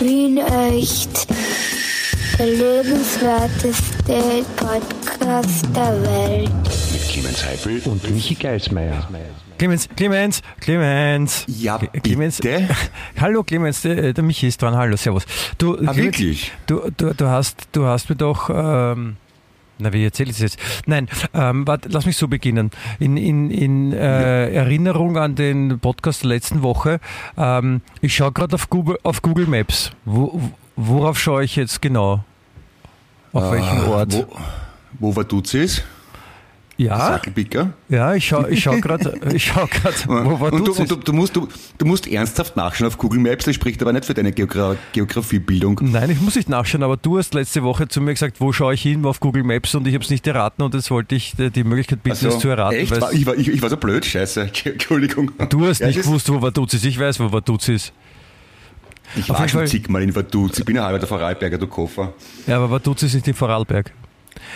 Wien echt. Der lebenswerteste Podcast der Welt. Mit Clemens Heifel und Michi Geismeier. Clemens, Clemens, Clemens. Ja, Clemens. bitte? Hallo Clemens, der, der Michi ist dran. Hallo, servus. Du, Ah, Clemens, wirklich? Du, du, du hast, du hast mir doch, ähm, na, wie erzähle ich das jetzt? Nein, ähm, warte, lass mich so beginnen. In, in, in äh, Erinnerung an den Podcast der letzten Woche, ähm, ich schaue gerade auf Google, auf Google Maps. Wo, worauf schaue ich jetzt genau? Auf welchen Ort? Wo, wo war Duzis? Ja, Sackelpicker? ja, ich schaue ich schau gerade, ich schau grad, wo war und du, und du, du, musst, du, du musst ernsthaft nachschauen auf Google Maps, das spricht aber nicht für deine Geogra Geografiebildung. Nein, ich muss nicht nachschauen, aber du hast letzte Woche zu mir gesagt, wo schaue ich hin auf Google Maps und ich habe es nicht erraten und jetzt wollte ich die Möglichkeit bieten, es zu erraten. echt? ich, war, ich, ich war so blöd, scheiße. Entschuldigung. du hast Ja, nicht gewusst, wo Vaduz ist. Ich weiß, wo Vaduz ist. Ich Auf war schon zigmal in Vaduz. Ich bin ja halber der Vorarlberger, du Koffer. Ja, aber Vaduz ist nicht in Vorarlberg.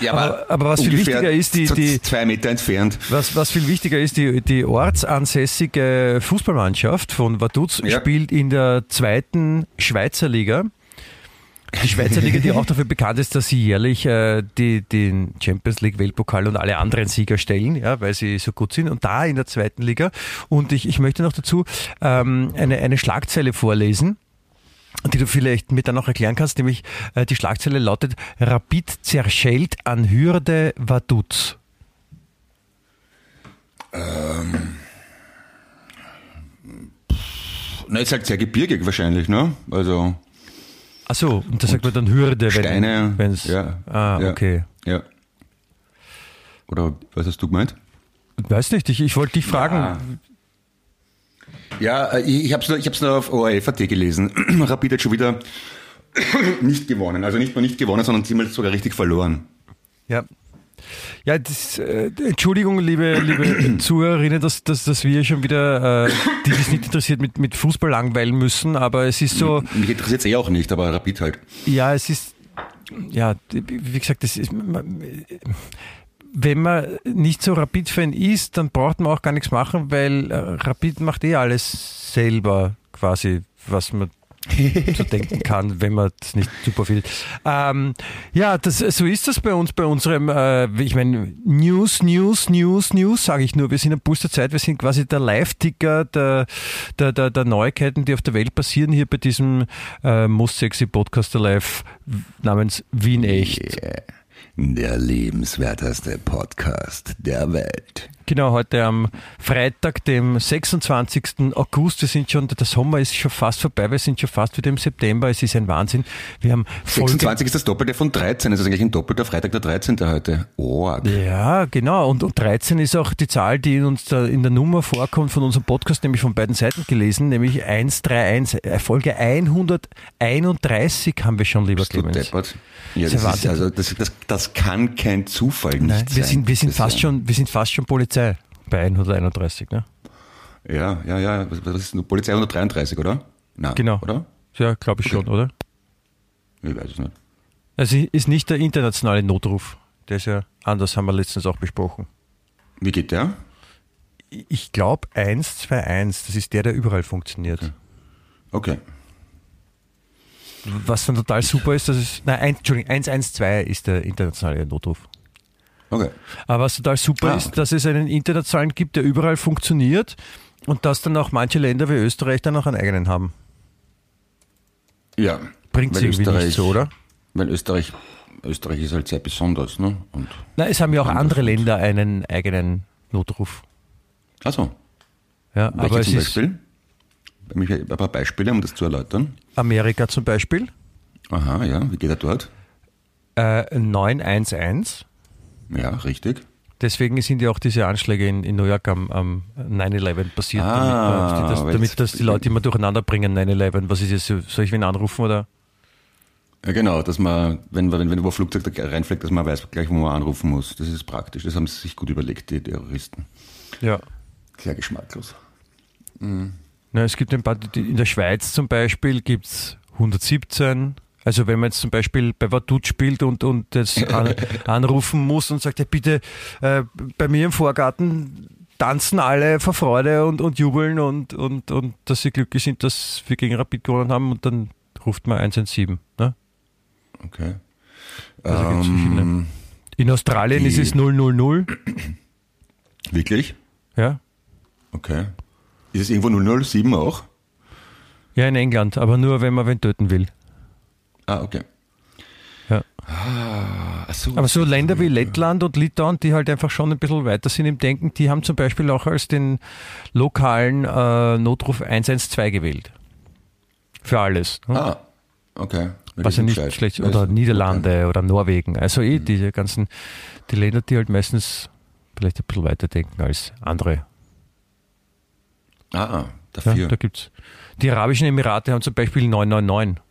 Ja, Aber- aber was viel wichtiger ist, die- die- Zwei Meter entfernt. Was, was viel wichtiger ist, die, die ortsansässige Fußballmannschaft von Vaduz Ja. spielt in der zweiten Schweizer Liga. Die Schweizer Liga, die auch dafür bekannt ist, dass sie jährlich äh, die, den Champions League, Weltpokal und alle anderen Sieger stellen, ja, weil sie so gut sind. Und da in der zweiten Liga. Und ich, ich möchte noch dazu ähm, eine, eine Schlagzeile vorlesen die du vielleicht mir dann noch erklären kannst, nämlich äh, die Schlagzeile lautet Rapid zerschellt an Hürde Vaduz. Na, ist halt sehr gebirgig wahrscheinlich, ne? Also Achso, und da sagt man dann Hürde, Steine. wenn es. ja, Ah, ja, okay. Ja. Oder was hast du gemeint? Weiß nicht, ich, ich wollte dich fragen. Ja, äh, ich, ich habe es nur, ich hab's nur auf ORF.at gelesen. Rapid hat schon wieder nicht gewonnen. Also nicht nur nicht gewonnen, sondern ziemlich sogar richtig verloren. Ja. Ja, das, äh, Entschuldigung, liebe, liebe Zuhörerinnen, dass, dass, dass wir schon wieder, äh, die das nicht interessiert, mit, mit Fußball langweilen müssen, aber es ist so, Mich interessiert es eh auch nicht, aber Rapid halt. ja, es ist, ja, wie gesagt, das ist, wenn man nicht so Rapid-Fan ist, dann braucht man auch gar nichts machen, weil äh, Rapid macht eh alles selber quasi, was man zu denken kann, wenn man das nicht super findet. Ähm, ja, das, so ist das bei uns, bei unserem, äh, ich meine, News, News, News, News, sage ich nur. Wir sind am Puls der Zeit, wir sind quasi der Live-Ticker der, der, der, der Neuigkeiten, die auf der Welt passieren, hier bei diesem äh, Most Sexy Podcaster Live namens Wien Echt. Yeah. Der lebenswerteste Podcast der Welt. Genau, heute am Freitag, dem 26. August. Wir sind schon, der Sommer ist schon fast vorbei, wir sind schon fast wieder im September. Es ist ein Wahnsinn. Wir haben Folge, 26 ist das Doppelte von 13. Das ist eigentlich ein doppelter Freitag der 13. heute. Oh, Ja, genau. Und, und 13 ist auch die Zahl, die in uns da in der Nummer vorkommt von unserem Podcast, nämlich von beiden Seiten gelesen, nämlich 131. Äh, Folge 131 haben wir schon, lieber bist Clemens. Ja, ja das, ist, also, das, das, das kann kein Zufall nicht Nein, wir sein. sind, wir sind fast ist- schon, wir sind fast schon Polizei bei 131, ne? Ja, ja, ja. Was, was ist nur Polizei 133, oder? Nein, Genau. Oder? Ja, glaube ich schon, oder? Ich weiß es nicht. Also ist nicht der internationale Notruf. Der ist ja anders, haben wir letztens auch besprochen. Wie geht der? Ich glaube 121, das ist der, der überall funktioniert. Okay. Was dann total super ist, dass es, nein, ein, Entschuldigung, 112 ist der internationale Notruf. Okay. Aber was total super Ah, ist, dass es einen internationalen gibt, der überall funktioniert und dass dann auch manche Länder wie Österreich dann auch einen eigenen haben. Ja. Bringt Weil irgendwie nicht Österreich- so, oder? Weil Österreich, Österreich ist halt sehr besonders, ne? Und, Nein, es haben ja auch andere Länder einen eigenen Notruf. also, Ja, welche aber zum Beispiel? Bei mir ein paar Beispiele, um das zu erläutern. Amerika zum Beispiel, Aha, ja. Wie geht er dort? äh, 911. Ja, richtig. Deswegen sind ja auch diese Anschläge in, in New York am, am 9-11 passiert, Ah, damit, äh, das, damit es- das die Leute immer durcheinander bringen, 9-11. Was ist jetzt, soll ich wen anrufen oder? Ja, genau, dass man, wenn, wenn, wenn wo ein Flugzeug da reinfliegt, dass man weiß gleich, wo man anrufen muss. Das ist praktisch. Das haben sie sich gut überlegt, die Terroristen. Ja. Sehr geschmacklos. Na, es gibt ein paar, in der Schweiz zum Beispiel gibt es 117. Also wenn man jetzt zum Beispiel bei Vaduz spielt und, und jetzt an, anrufen muss und sagt, ja, bitte äh, bei mir im Vorgarten tanzen alle vor Freude und, und jubeln und, und, und dass sie glücklich sind, dass wir gegen Rapid gewonnen haben und dann ruft man 117. Ne? Okay. Also gibt's verschiedene. Ähm, In Australien ist es 000. wirklich? Ja. Okay. Ist es irgendwo 007 auch? ja, in England, aber nur, wenn man wen töten will. Ah, okay. Ja. Ah, so. Aber so Länder wie Lettland und Litauen, die halt einfach schon ein bisschen weiter sind im Denken, die haben zum Beispiel auch als den lokalen äh, Notruf 112 gewählt. Für alles. ne? Ah, okay. Was ja nicht gescheit. schlecht. Oder Niederlande oder Norwegen. Also eh Mhm. diese ganzen, die Länder, die halt meistens vielleicht ein bisschen weiter denken als andere. Okay. Ah, Ja, dafür. da gibt's. Die Arabischen Emirate haben zum Beispiel 999.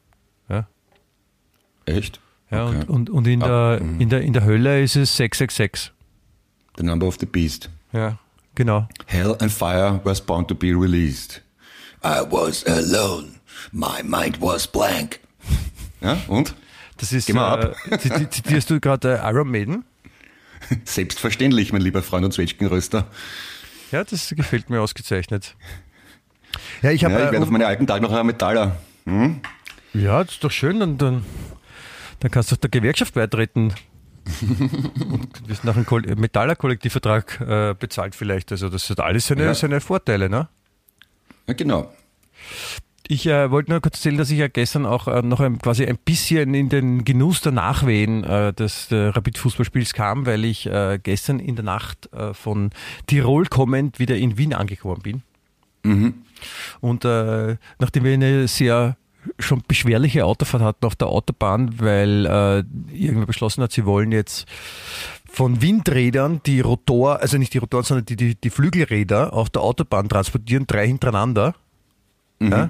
Echt? Ja, Okay. und, und, und in, Ah, der, mhm. in, der, in der Hölle ist es 666. The number of the beast. Ja, genau. Hell and fire was bound to be released. I was alone. My mind was blank. Ja, und? Das ist, Geh mal äh, ziti- zitierst du gerade äh, Iron Maiden? Selbstverständlich, mein lieber Freund und Zwetschgenröster. Ja, das gefällt mir ausgezeichnet. Ja, ich Ja, habe. ich werde auf äh, meine alten Tage noch ein Metaller. Hm? ja, das ist doch schön. Und dann, dann kannst du der Gewerkschaft beitreten. und wirst nach einem Koll- Metallerkollektivvertrag äh, bezahlt vielleicht. Also das hat alles seine, Ja. seine Vorteile, ne? Ja, genau. Ich äh, wollte nur kurz erzählen, dass ich ja gestern auch äh, noch ein, quasi ein bisschen in den Genuss der Nachwehen äh, des äh, Rapid-Fußballspiels kam, weil ich äh, gestern in der Nacht äh, von Tirol kommend wieder in Wien angekommen bin. Und äh, nachdem wir eine sehr schon beschwerliche Autofahrt hatten auf der Autobahn, weil äh, irgendwer beschlossen hat, sie wollen jetzt von Windrädern die Rotor, also nicht die Rotoren, sondern die, die, die Flügelräder auf der Autobahn transportieren, drei hintereinander. Ja?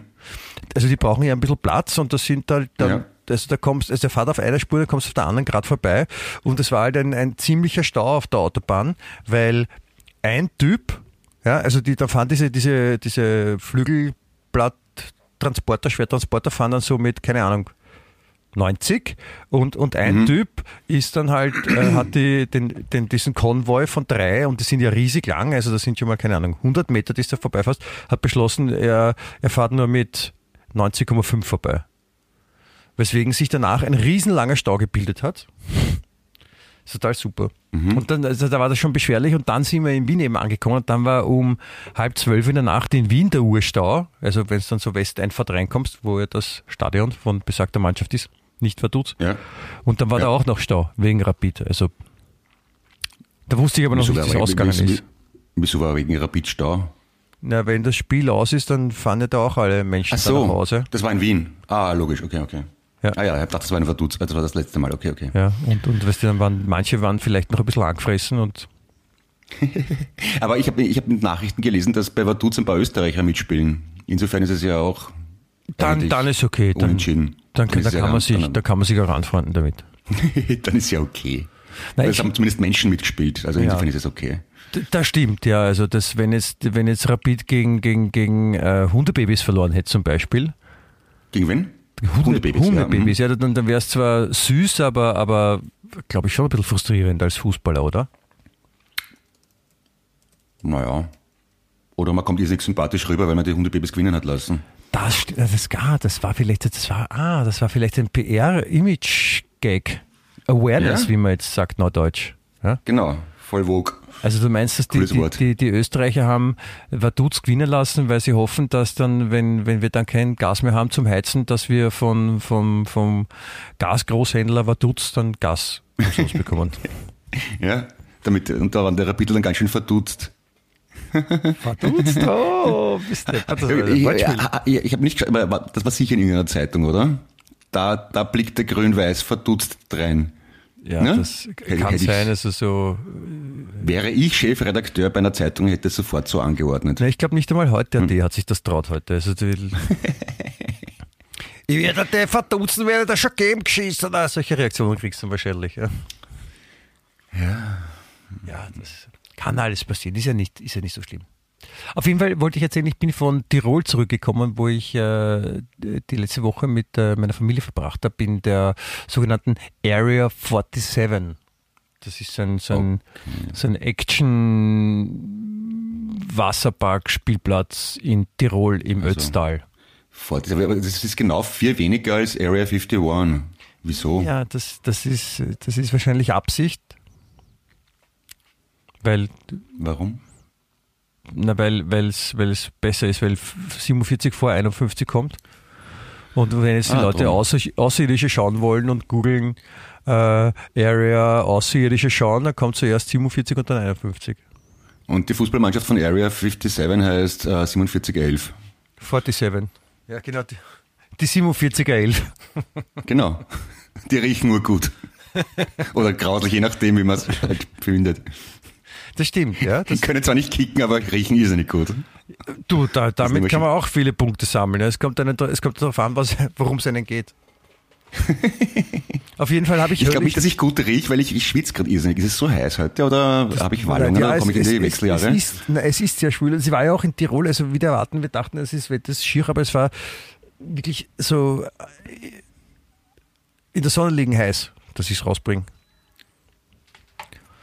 Also die brauchen ja ein bisschen Platz und das sind halt dann, Ja. also da kommst, also der fährt auf einer Spur, dann kommst du auf der anderen gerade vorbei und es war halt ein, ein ziemlicher Stau auf der Autobahn, weil ein Typ, ja, also die, da fahren diese, diese, diese Flügelblatttransporter, Schwertransporter fahren dann so mit, keine Ahnung, 90 und, und ein Typ ist dann halt, äh, hat die, den, den, diesen Konvoi von drei und die sind ja riesig lang, also das sind schon mal, keine Ahnung, 100 Meter, die du vorbeifährst, hat beschlossen, er, er fährt nur mit 90,5 vorbei. Weswegen sich danach ein riesenlanger Stau gebildet hat. Ist total super. Und dann, also da war das schon beschwerlich und dann sind wir in Wien eben angekommen und dann war um halb zwölf in der Nacht in Wien der Urstau, also wenn es dann so Westeinfahrt reinkommst, wo ja das Stadion von besagter Mannschaft ist, nicht verdutzt. Ja. Und dann war Ja. da auch noch Stau wegen Rapid. Also da wusste ich aber noch Wieso nicht, wie es ausgegangen wieso- ist. Wieso war wegen Rapidstau? Na, wenn das Spiel aus ist, dann fahren ja da auch alle Menschen Ach dann nach so, Hause. das war in Wien. Ah, logisch, okay, okay. Ja. Ah ja, ich dachte, das war ein Verdutz, das war das letzte Mal, okay, okay. Ja, und, und weißt du, dann waren, manche waren vielleicht noch ein bisschen angefressen und Aber ich habe ich hab Nachrichten gelesen, dass bei Vaduz ein paar Österreicher mitspielen. Insofern ist es ja auch dann, dann ist okay. Dann, unentschieden. dann, Dann da, ist ja kann man sich, dann- da kann man sich auch anfreunden damit. dann ist ja okay. Nein, es ich- haben zumindest Menschen mitgespielt, also Ja. insofern ist es okay. Das stimmt, ja. Also das, wenn jetzt, wenn jetzt Rapid gegen, gegen, gegen äh, Hundebabys verloren hätte zum Beispiel. Gegen wen? Hunde, Hundebabys, ja, Hundebabys, ja, dann, dann wäre es zwar süß, aber, aber glaube ich schon ein bisschen frustrierend als Fußballer, oder? Naja. Oder man kommt irrsinnig sympathisch rüber, weil man die Hundebabys gewinnen hat lassen. Das, das, gar, das war vielleicht, das war, ah, das war vielleicht ein PR-Image-Gag. Awareness, Ja. wie man jetzt sagt, neudeutsch. Ja? Genau, voll Vogue. Also du meinst, dass die, die, die, die Österreicher haben Vaduz gewinnen lassen, weil sie hoffen, dass dann, wenn, wenn wir dann kein Gas mehr haben zum Heizen, dass wir von, vom, vom Gasgroßhändler Vaduz dann Gas umsonst bekommen. Ja, damit, und da waren der Rapidl dann ganz schön verdutzt. Vaduz? Oh, bist du das war ein ich ich, ich habe nicht geschaut, aber das war sicher in irgendeiner Zeitung, oder? Da, da blickte grün-weiß verdutzt rein. Ja, Ne? das kann hätte sein, also so. Wäre ich Chefredakteur bei einer Zeitung, hätte es sofort so angeordnet. Na, ich glaube nicht einmal heute Hm. AD hat sich das traut heute. Also ich werde den verdutzen, werde das schon geben geschissen. Na, solche Reaktionen kriegst du wahrscheinlich. Ja. Ja. Ja, das kann alles passieren. Ist ja nicht, ist ja nicht so schlimm. Auf jeden Fall wollte ich erzählen, ich bin von Tirol zurückgekommen, wo ich äh, die letzte Woche mit äh, meiner Familie verbracht habe, in der sogenannten Area 47. Das ist so ein, so ein, so ein Action-Wasserpark-Spielplatz in Tirol im Also, Ötztal. 40, aber das ist genau vier weniger als Area 51. Wieso? Ja, das, das, ist, das ist wahrscheinlich Absicht. Weil, Warum? Na, weil, es, weil es besser ist, weil 47 vor 51 kommt. Und wenn jetzt die Ah, Leute außer, Außerirdische schauen wollen und googeln äh, Area Außerirdische schauen, dann kommt zuerst 47 und dann 51. Und die Fußballmannschaft von Area 57 heißt äh, 4711. 47. Ja, genau. Die, die 47er 11. Genau. Die riechen nur gut. Oder grauslich, je nachdem, wie man es halt findet. Das stimmt, ja. Die Das, können zwar nicht kicken, aber riechen irrsinnig gut. du, da, damit kann man auch viele Punkte sammeln. Es kommt, einen, es kommt darauf an, worum es einen geht. Auf jeden Fall habe ich, Ich glaube nicht, dass ich gut rieche, weil ich, ich schwitze gerade irrsinnig. Ist es so heiß heute oder habe ich Wallungen Ja, oder es- komme ich in die es- Wechseljahre? Es ist, na, es ist sehr schwül. Sie war ja auch in Tirol, also wieder erwarten, wir dachten, es ist Wetter schier, aber es war wirklich so äh, in der Sonne liegen heiß, dass ich es rausbringe.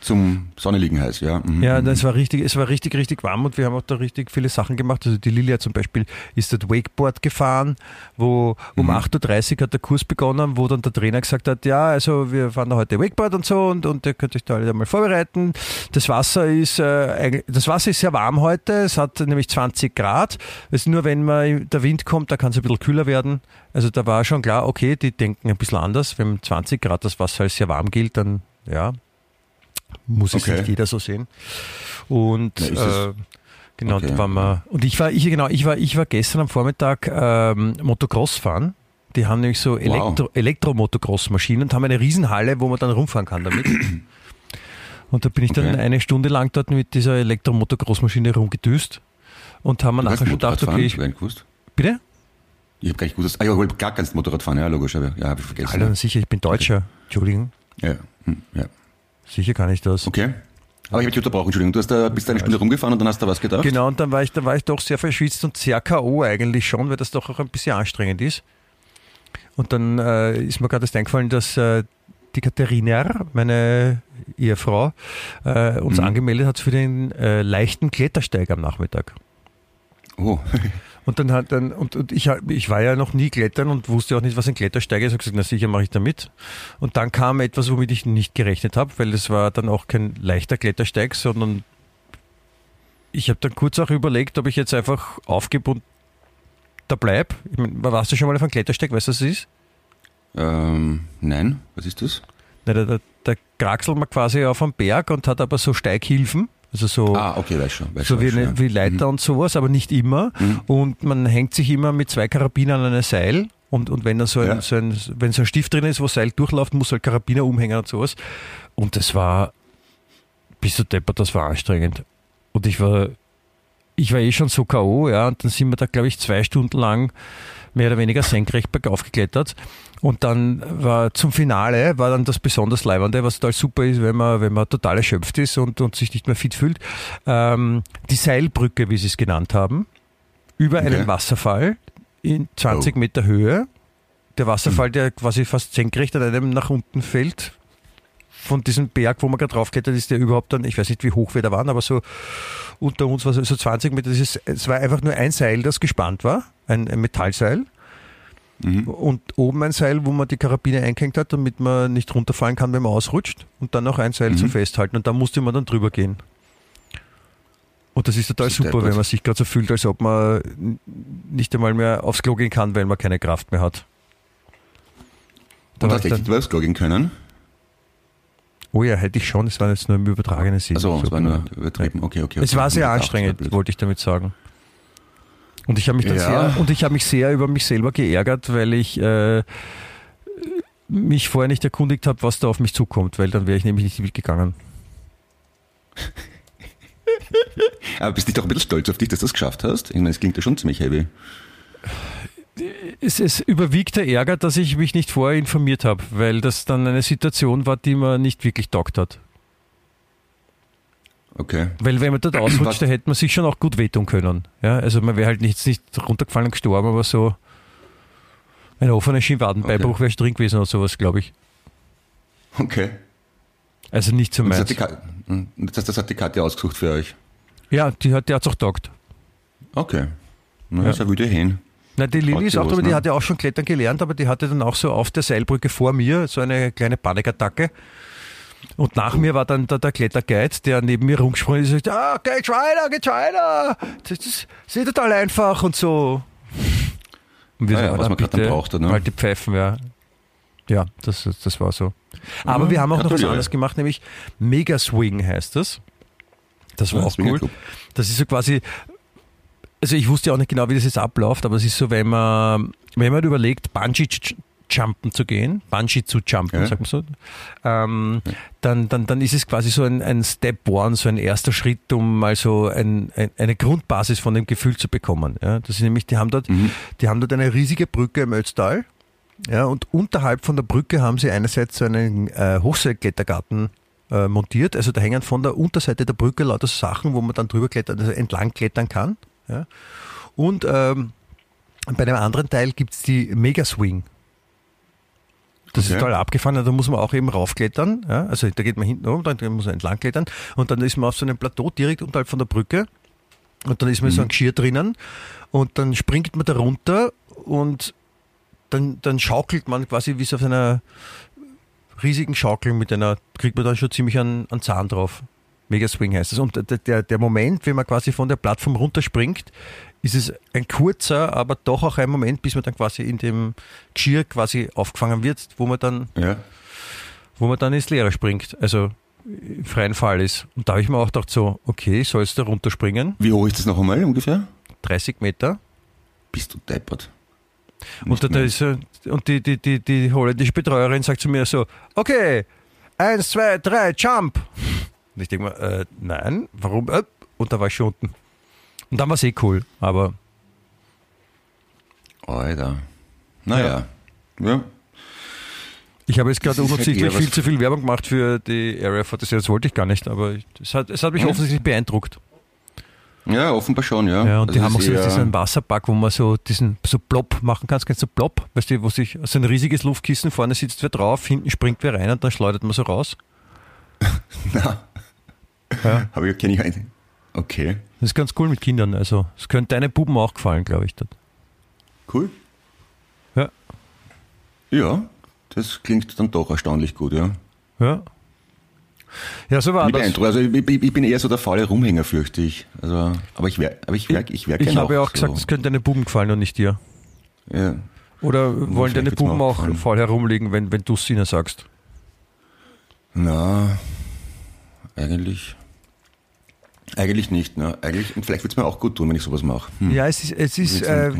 Zum Sonneliegen heiß, ja. Mhm. Ja, es war richtig, es war richtig, richtig warm und wir haben auch da richtig viele Sachen gemacht. Also die Lilia zum Beispiel ist dort Wakeboard gefahren, wo um Mhm. 8.30 Uhr hat der Kurs begonnen, wo dann der Trainer gesagt hat, ja, also wir fahren da heute Wakeboard und so und, und ihr könnt euch da alle mal vorbereiten. Das Wasser ist, äh, das Wasser ist sehr warm heute, es hat nämlich 20 Grad. Es ist nur, wenn man, der Wind kommt, da kann es ein bisschen kühler werden. Also da war schon klar, okay, die denken ein bisschen anders. Wenn 20 Grad das Wasser als sehr warm gilt, dann ja, muss es Okay. nicht jeder so sehen. Und Na, äh, genau, Okay. da waren wir. Und ich war, ich genau, ich war, ich war gestern am Vormittag ähm, Motocross fahren. Die haben nämlich so Elektro, Elektro-Motocross-Maschinen und haben eine Riesenhalle, wo man dann rumfahren kann damit. Und da bin ich dann Okay. eine Stunde lang dort mit dieser Elektro-Motocross-Maschine rumgedüst und haben mir nachher schon gedacht, okay, ich, Ich bitte? Ich habe gar nicht dass, ah ja, klar kannst du Motorrad fahren, ja, logisch, aber ja, habe ich vergessen. Alter, sicher, ich bin Deutscher. Entschuldigung, Ja, hm, ja. Sicher kann ich das. Okay. Aber ich habe dich unterbrochen, Entschuldigung. Du hast da, bist da eine Stunde rumgefahren und dann hast du was gedacht? Genau, und dann war ich, dann war ich doch sehr verschwitzt und sehr K.O. eigentlich schon, weil das doch auch ein bisschen anstrengend ist. Und dann äh, ist mir gerade erst eingefallen, dass äh, die Katharina, meine Ehefrau, äh, uns Mhm. angemeldet hat für den äh, leichten Klettersteig am Nachmittag. Oh, Und dann hat dann, und, und ich, ich war ja noch nie klettern und wusste auch nicht, was ein Klettersteig ist. Ich habe gesagt, na sicher mache ich da mit. Und dann kam etwas, womit ich nicht gerechnet habe, weil es war dann auch kein leichter Klettersteig, sondern ich habe dann kurz auch überlegt, ob ich jetzt einfach aufgebe und da bleib. Ich mein, warst du schon mal auf einem Klettersteig? Weißt du, was das ist? ähm, nein, was ist das? Na, da, da, da kraxelt man quasi auf am Berg und hat aber so Steighilfen. Also so, Ah, okay, weiß schon. Weiß so schon, wie, weiß schon, ja. wie Leiter und sowas, aber nicht immer. Mhm. Und man hängt sich immer mit zwei Karabinern an ein Seil. Und, und wenn da so ein, Ja. so ein, wenn so ein Stift drin ist, wo Seil durchläuft, muss halt Karabiner umhängen und sowas. Und das war, bist du deppert, das war anstrengend. Und ich war, ich war eh schon so K.O., ja, und dann sind wir da, glaube ich, zwei Stunden lang mehr oder weniger senkrecht bergauf geklettert. Und dann war zum Finale, war dann das besonders Leibende, was total super ist, wenn man, wenn man total erschöpft ist und, und sich nicht mehr fit fühlt. Ähm, die Seilbrücke, wie sie es genannt haben, über einen Okay. Wasserfall in 20 Oh. Meter Höhe. Der Wasserfall, der quasi fast senkrecht an einem nach unten fällt. Von diesem Berg, wo man gerade draufklettert ist, der überhaupt dann, ich weiß nicht, wie hoch wir da waren, aber so unter uns war so so 20 Meter. Ist, es war einfach nur ein Seil, das gespannt war, ein, ein Metallseil. Mhm. Und oben ein Seil, wo man die Karabine eingehängt hat, damit man nicht runterfallen kann, wenn man ausrutscht. Und dann noch ein Seil Mhm. zum Festhalten. Und da musste man dann drüber gehen. Und das ist total Das ist super, wenn man sich gerade so fühlt, als ob man nicht einmal mehr aufs Klo gehen kann, weil man keine Kraft mehr hat. Da Und war hast ich echt dann, was gehen können? Oh ja, hätte ich schon, es war jetzt nur im übertragenen Sinn. Also, es So war nur übertrieben. Okay, okay. Es okay. war sehr anstrengend, das blöd. wollte ich damit sagen. Und ich habe mich dann Ja. sehr und ich habe mich sehr über mich selber geärgert, weil ich äh, mich vorher nicht erkundigt habe, was da auf mich zukommt, weil dann wäre ich nämlich nicht mitgegangen. Aber bist du doch ein bisschen stolz auf dich, dass du das geschafft hast? Ich meine, es klingt ja schon ziemlich heavy. Es, es überwiegt der Ärger, dass ich mich nicht vorher informiert habe, weil das dann eine Situation war, die mir nicht wirklich taugt hat. Okay. Weil wenn man dort ausrutscht, da hätte man sich schon auch gut wehtun können. Ja, also man wäre halt nicht, nicht runtergefallen und gestorben, aber so ein offener Schienwadenbeibruch Okay. wäre drin gewesen oder sowas, glaube ich. Okay. Also nicht so Und das, meins. hat das das hat die Katja ausgesucht für euch. Ja, die hat, die hat's auch taugt. Okay. Na, Ja. ist eine wilde Hen. Na, die Lilly ist auch drüber, die ne? hat ja auch schon klettern gelernt, aber die hatte dann auch so auf der Seilbrücke vor mir so eine kleine Panikattacke. Und nach mir war dann der, der Kletterguide, der neben mir rumgesprungen ist und sagt, ah, geht's weiter, geht's weiter. Das ist, das ist total einfach und so. Und wir Ah ja, was "Ah, man bitte, braucht, ne? Halt die Pfeifen, ja. Ja, das, das war so. Aber Ja, wir haben auch noch was anderes gemacht, nämlich Mega Swing heißt das. Das war Ja, auch cool. Das ist so quasi, also ich wusste ja auch nicht genau, wie das jetzt abläuft, aber es ist so, wenn man, wenn man überlegt, Bungee Jumpen zu gehen, Bungee zu jumpen, Ja. sagt man so, ähm, dann, dann, dann ist es quasi so ein, ein Step One, so ein erster Schritt, um mal so ein, ein, eine Grundbasis von dem Gefühl zu bekommen. Ja, das ist nämlich, die haben dort, Mhm. die haben dort eine riesige Brücke im Ötztal. Ja, und unterhalb von der Brücke haben sie einerseits so einen äh, Hochseilklettergarten äh, montiert. Also da hängen von der Unterseite der Brücke lauter Sachen, wo man dann drüber klettern, also entlang klettern kann. Ja. Und ähm, bei dem anderen Teil gibt es die Mega Swing. Das ist Okay. total abgefahren, da muss man auch eben raufklettern. Ja? Also da geht man hinten rum, dann muss man entlang klettern und dann ist man auf so einem Plateau direkt unterhalb von der Brücke und dann ist man so ein Geschirr drinnen und dann springt man da runter und dann, dann schaukelt man quasi wie so auf einer riesigen Schaukel mit einer, kriegt man dann schon ziemlich einen, einen Zahn drauf. Mega Swing heißt es. Und der, der, der Moment, wenn man quasi von der Plattform runterspringt, ist es ein kurzer, aber doch auch ein Moment, bis man dann quasi in dem Geschirr quasi aufgefangen wird, wo man dann, Ja. wo man dann ins Leere springt. Also im freien Fall ist. Und da habe ich mir auch gedacht, so, okay, sollst du runterspringen? Wie hoch ist das noch einmal ungefähr? 30 Meter. Bist du deppert? Und, da, ist, äh, und die, die, die, die holländische Betreuerin sagt zu mir so, okay, eins, zwei, drei, jump. Und ich denke mir, äh, nein, warum? Äh, Und da war ich schon unten. Und dann war es eh cool, aber Alter. Naja. Ja. ich habe jetzt gerade unabsichtlich viel zu viel Werbung gemacht für die Area 46, das wollte ich gar nicht, aber es, hat, es hat mich Ja. offensichtlich beeindruckt. Ja, offenbar schon, ja. Ja, und Also die haben auch so diesen Wasserpark, wo man so diesen so Plop machen kann. Kennst du Plop? Weißt du, wo sich so ein riesiges Luftkissen, vorne sitzt wer drauf, hinten springt wer rein und dann schleudert man so raus. Na. Ja. Aber ich kenne ich einen. Okay. Das ist ganz cool mit Kindern. Also, es könnte deine Buben auch gefallen, glaube ich. Dort. Cool. Ja. Ja, das klingt dann doch erstaunlich gut, ja. Ja. Ja, so war Ich, das. also ich, ich, ich bin eher so der faule Rumhänger, fürchte ich. Also, aber ich wäre aber ich wär, ich wär Ich habe ja auch so. gesagt, es könnte deine Buben gefallen und nicht dir. Ja. Oder wollen deine Buben auch auch gefallen. faul herumliegen, wenn, wenn du es ihnen sagst? Na, eigentlich. Eigentlich nicht, ne? Eigentlich, und vielleicht wird es mir auch gut tun, wenn ich sowas mache. Hm. Ja, es ist, es ist äh,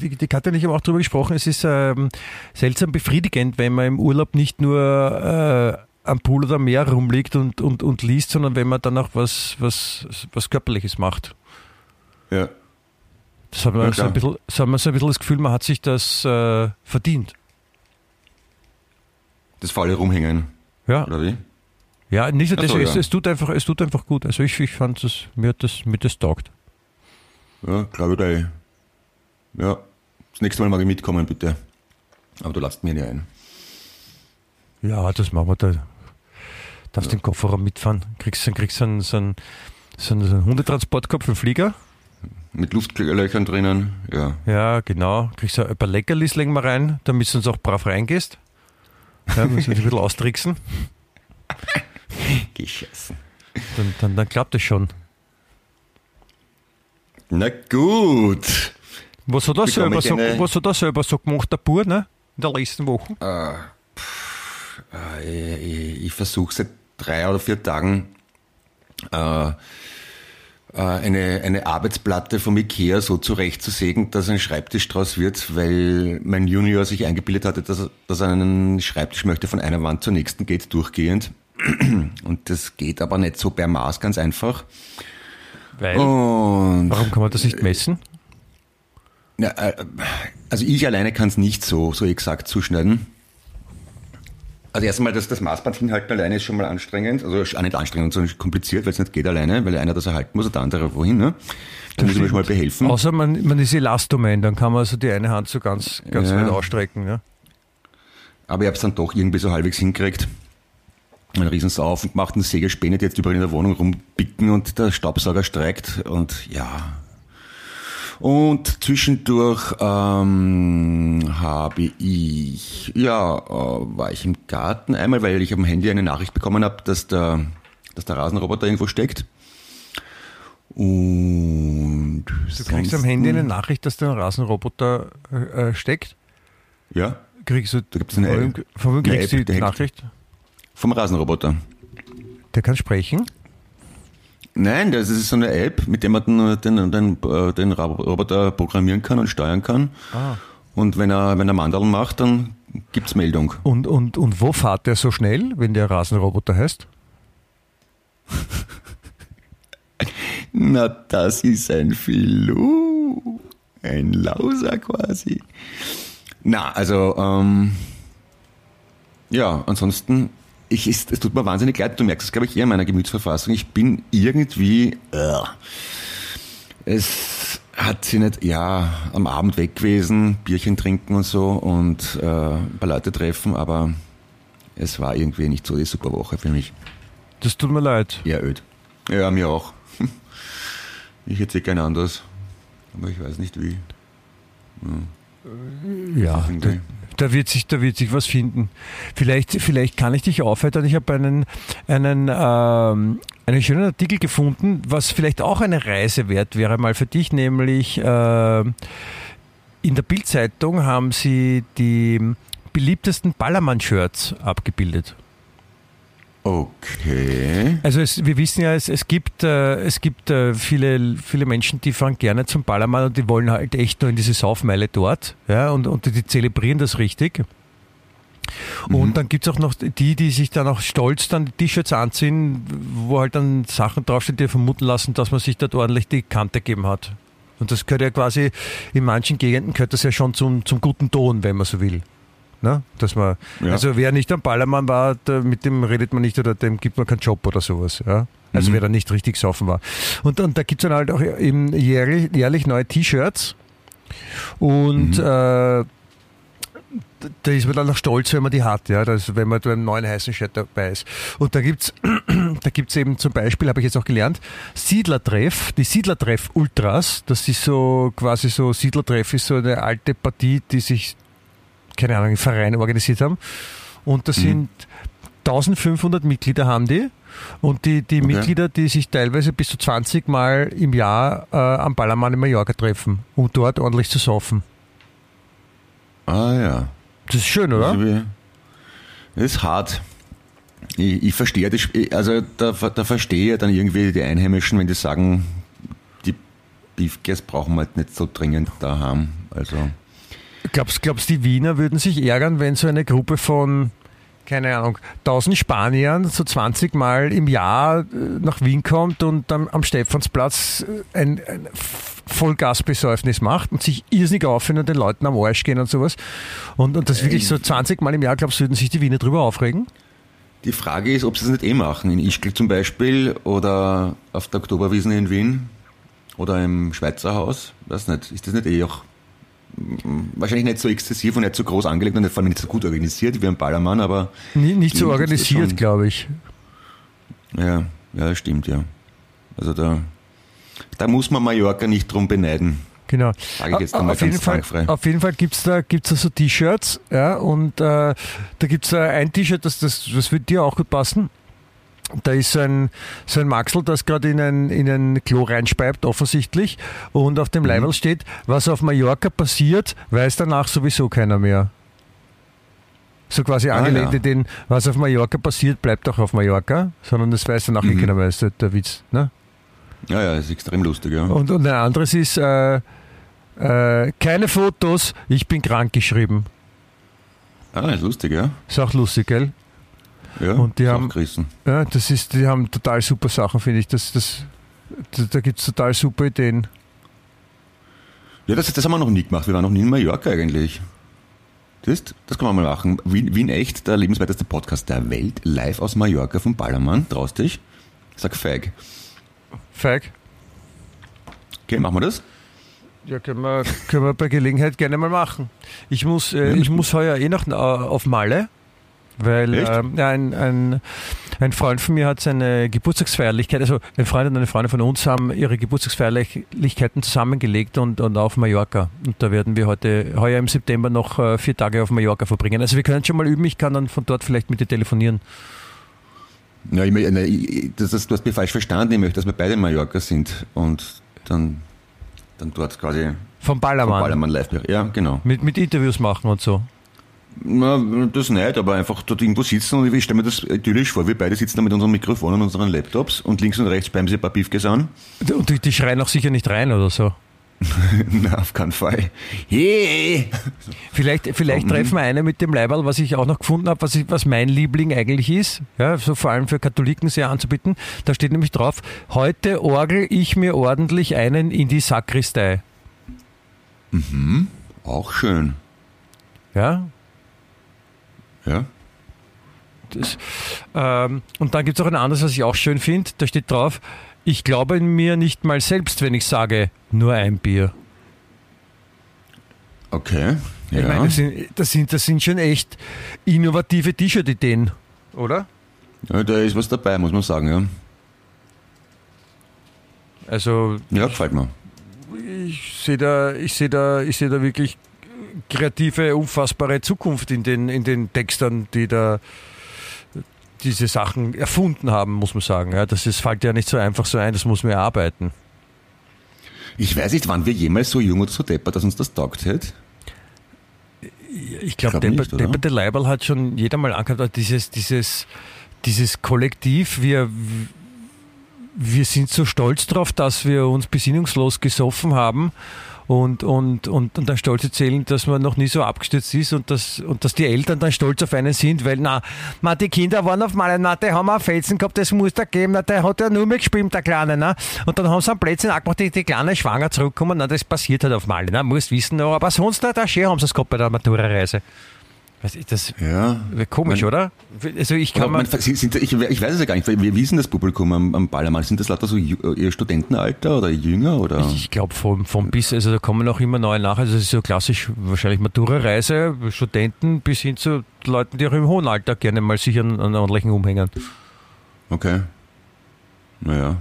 die Katja und ich haben auch darüber gesprochen, es ist ähm, seltsam befriedigend, wenn man im Urlaub nicht nur äh, am Pool oder am Meer rumliegt und, und, und liest, sondern wenn man dann auch was, was, was Körperliches macht. Ja. Das hat man, Ja, so, ein bisschen, so hat man so ein bisschen das Gefühl, man hat sich das äh, verdient. Das faule Rumhängen, Ja, oder wie? Ja nicht so, es, ja. es, tut einfach, es tut einfach gut. Also ich, ich fand das, mir hat das, mir das taugt. Ja, glaube ich, eh. Ja. Das nächste Mal mag ich mitkommen, bitte. Aber du lasst mir nicht ein. Ja, das machen wir da. Darfst den Kofferraum mitfahren. Kriegst, dann kriegst du einen, so einen, so einen, so einen Hundetransportkopf im Flieger. Mit Luftlöchern drinnen, ja. Ja, genau. Kriegst du ein paar Leckerlis legen wir rein, damit du uns auch brav reingehst. Ja, müssen wir ein bisschen austricksen. Geschossen. Dann, dann, dann klappt das schon. Na gut. Was hat er selber, ich so, was hat er selber so gemacht, der Bur, ne? In der letzten Woche? Äh, Ich, ich versuche seit drei oder vier Tagen äh, äh, eine, eine Arbeitsplatte vom Ikea so zurechtzusägen, dass ein Schreibtisch draus wird, weil mein Junior sich eingebildet hatte, dass dass er einen Schreibtisch möchte von einer Wand zur nächsten geht, durchgehend. Und das geht aber nicht so per Maß ganz einfach. Weil, Und warum kann man das nicht messen? Ja, äh, also ich alleine kann es nicht so, so exakt zuschneiden. Also erstmal, das, das Maßband hinhalten alleine ist schon mal anstrengend. Also auch nicht anstrengend, sondern kompliziert, weil es nicht geht alleine, weil einer das erhalten muss und der andere wohin. Ne? Da muss ich mir schon mal behelfen. Außer man, man ist Elastoman, dann kann man also die eine Hand so ganz, ganz Ja. weit ausstrecken. Ja? Aber ich habe es dann doch irgendwie so halbwegs hingekriegt. Einen riesen Saufen gemacht, eine Sägespäne, die jetzt überall in der Wohnung rumbicken und der Staubsauger streikt und ja. Und zwischendurch ähm, habe ich, ja, äh, war ich im Garten einmal, weil ich am Handy eine Nachricht bekommen habe, dass der, dass der Rasenroboter irgendwo steckt. Und du kriegst am Handy eine Nachricht, dass der Rasenroboter äh, steckt? Ja. Kriegst du, da gibt's eine von, wem- kriegst du die Nachricht? Vom Rasenroboter. Der kann sprechen? Nein, das ist so eine App, mit der man den, den, den, den Roboter programmieren kann und steuern kann. Ah. Und wenn er, wenn er Mandel macht, dann gibt's Meldung. Und, und, und wo fährt der so schnell, wenn der Rasenroboter heißt? Na, das ist ein Filou. Ein Lauser quasi. Na, also, ähm, ja, ansonsten, ich, es, es tut mir wahnsinnig leid, du merkst es, glaube ich, eher in meiner Gemütsverfassung. Ich bin irgendwie, äh, es hat sie nicht, ja, am Abend weg gewesen, Bierchen trinken und so und äh, ein paar Leute treffen, aber es war irgendwie nicht so die super Woche für mich. Das tut mir leid. Ja, öd. Ja, mir auch. Ich hätte kein anderes. Aber ich weiß nicht wie. Ja, da, da, wird sich, da wird sich was finden. Vielleicht, vielleicht kann ich dich aufheitern. Ich habe einen, einen, ähm, einen schönen Artikel gefunden, was vielleicht auch eine Reise wert wäre, mal für dich, nämlich äh, in der Bildzeitung haben sie die beliebtesten Ballermann-Shirts abgebildet. Okay. Also es, wir wissen ja, es, es gibt, äh, es gibt äh, viele, viele Menschen, die fahren gerne zum Ballermann und die wollen halt echt nur in diese Saufmeile dort ja, und, und die zelebrieren das richtig. Und Mhm. dann gibt es auch noch die, die sich dann auch stolz dann die T-Shirts anziehen, wo halt dann Sachen draufstehen, die vermuten lassen, dass man sich dort ordentlich die Kante gegeben hat. Und das gehört ja quasi, in manchen Gegenden gehört das ja schon zum, zum guten Ton, wenn man so will. Ne? Dass man, Ja. Also wer nicht am Ballermann war, da, mit dem redet man nicht oder dem gibt man keinen Job oder sowas. Ja? Also Mhm. wer da nicht richtig saufen war. Und, und da gibt es dann halt auch eben jährlich, jährlich neue T-Shirts. Und Mhm. äh, da ist man dann noch stolz, wenn man die hat, ja, das, wenn man beim neuen heißen Shirt dabei ist. Und da gibt's, da gibt's eben zum Beispiel, habe ich jetzt auch gelernt, Siedlertreff, die Siedlertreff Ultras, das ist so quasi so, Siedlertreff ist so eine alte Partie, die sich, keine Ahnung, im Verein organisiert haben. Und das Mhm. sind 1500 Mitglieder haben die. Und die, die Okay. Mitglieder, die sich teilweise bis zu 20 Mal im Jahr äh, am Ballermann in Mallorca treffen, um dort ordentlich zu saufen. Ah ja. Das ist schön, oder? Das ist hart. Ich, ich verstehe das, also da, da verstehe ich dann irgendwie die Einheimischen, wenn die sagen, die Beefgas brauchen wir halt nicht so dringend da haben. Also Glaubst glaubst die Wiener würden sich ärgern, wenn so eine Gruppe von, keine Ahnung, 1000 Spaniern so 20 Mal im Jahr äh, nach Wien kommt und dann am Stephansplatz äh, ein, ein Vollgasbesäufnis macht und sich irrsinnig aufhören und den Leuten am Arsch gehen und sowas. Und, und das wirklich so 20 Mal im Jahr, glaubst du, würden sich die Wiener drüber aufregen? die Frage ist, ob sie das nicht eh machen. In Ischgl zum Beispiel oder auf der Oktoberwiesen in Wien oder im Schweizer Haus. Weiß nicht. Ist das nicht eh auch wahrscheinlich nicht so exzessiv und nicht so groß angelegt und vor allem nicht so gut organisiert wie ein Ballermann, aber Nie- Nicht so organisiert, glaube ich. ja, ja, stimmt, ja. Also da, da muss man Mallorca nicht drum beneiden. Genau. Sage ich jetzt auf, jeden Fall, auf jeden Fall gibt es da, gibt's da so T-Shirts, ja, und äh, da gibt es ein T-Shirt, das, das, das wird dir auch gut passen. Da ist so ein, so ein Maxel, das gerade in ein, in ein Klo reinspeibt, offensichtlich. Und auf dem Mhm. Leiberl steht, was auf Mallorca passiert, weiß danach sowieso keiner mehr. So quasi Ah, angelehnt ja. in den, was auf Mallorca passiert, bleibt auch auf Mallorca, sondern das weiß danach eh Mhm. keiner mehr, ist der, der Witz. Ne? Ja, ja, ist extrem lustig, ja. Und, und ein anderes ist, äh, äh, keine Fotos, ich bin krank geschrieben. Ah, ist lustig, ja. Ist auch lustig, gell? Ja, Und die haben-. Ja, das ist, die haben total super Sachen, finde ich. Das, das, da da gibt es total super Ideen. Ja, das, das haben wir noch nie gemacht. Wir waren noch nie in Mallorca eigentlich. Das, das kann man mal machen. Wien, Wien echt, der lebenswerteste Podcast der Welt, live aus Mallorca vom Ballermann. Traust dich? Sag feig. Feig. Okay, machen wir das? Ja, können wir, können wir bei Gelegenheit gerne mal machen. Ich muss, äh, Ja, ich muss heuer eh noch äh, auf Malle, weil ähm, ja, ein, ein, Ein Freund von mir hat seine Geburtstagsfeierlichkeit, also ein Freund und eine Freundin von uns haben ihre Geburtstagsfeierlichkeiten zusammengelegt und, und auf Mallorca. Und da werden wir heute, heuer im September noch äh, vier Tage auf Mallorca verbringen. Also wir können schon mal üben, ich kann dann von dort vielleicht mit dir telefonieren. Ja, ich, ich, das, das, du hast mich falsch verstanden. Ich möchte, dass wir beide in Mallorca sind und dann, dann dort quasi vom Ballermann. Vom Ballermann live. Ja, genau. Mit, mit Interviews machen und so. Na, das nicht, aber einfach dort irgendwo sitzen und ich stelle mir das idyllisch vor. Wir beide sitzen da mit unseren Mikrofonen und unseren Laptops und links und rechts bleiben sie ein paar Beefkes an. Und die, die schreien auch sicher nicht rein oder so. Na, auf keinen Fall. Hey! Vielleicht, vielleicht treffen wir eine mit dem Leiberl, was ich auch noch gefunden habe, was, ich, was mein Liebling eigentlich ist, ja, so vor allem für Katholiken sehr anzubieten. Da steht nämlich drauf, heute orgel ich mir ordentlich einen in die Sakristei. Mhm, auch schön. Ja, ja. Das, ähm, und dann gibt es auch ein anderes, was ich auch schön finde. Da steht drauf, ich glaube mir nicht mal selbst, wenn ich sage, nur ein Bier. Okay. Ja. Ich meine, das sind, das, sind, das sind schon echt innovative T-Shirt-Ideen, oder? Ja, da ist was dabei, muss man sagen, ja. Also. Ja, gefällt mir. Ich sehe da, ich sehe da, ich sehe da wirklich kreative, unfassbare Zukunft in den, in den Textern, die da diese Sachen erfunden haben, muss man sagen. Ja, das ist, fällt ja nicht so einfach so ein, das muss man erarbeiten. Ich weiß nicht, wann wir jemals so jung oder so deppert, dass uns das taugt hätte. Ich glaube, glaub Deppert, Depperte Leiberl hat schon jeder mal angehört, dieses, dieses, dieses Kollektiv, wir, wir sind so stolz drauf, dass wir uns besinnungslos gesoffen haben und, und, und, und dann stolz erzählen, dass man noch nie so abgestürzt ist und dass, und dass die Eltern dann stolz auf einen sind, weil, na, na die Kinder waren auf Malen, na, die haben einen Felsen gehabt, das muss da geben, na, der hat ja nur mehr gespielt, der Kleine, na. Und dann haben sie einen Plätzchen angemacht, die, die Kleine schwanger zurückkommen, na, das passiert halt auf Malen, na, musst wissen, aber sonst, na, da schön haben sie es gehabt bei der Matura-Reise. Was ist das? Ja. Komisch, man, oder? Also ich kann man, man sind, ich, ich, weiß es ja gar nicht, wie, wie ist denn das Publikum am, am Ballermann? Sind das lauter so ihr Studentenalter oder jünger? Oder? Ich, ich glaube vom, vom bis, also da kommen auch immer neue nach. Also es ist so klassisch wahrscheinlich Matura-Reise, Studenten bis hin zu Leuten, die auch im hohen Alter gerne mal sich an, an ordentlichen umhängen. Okay. Naja.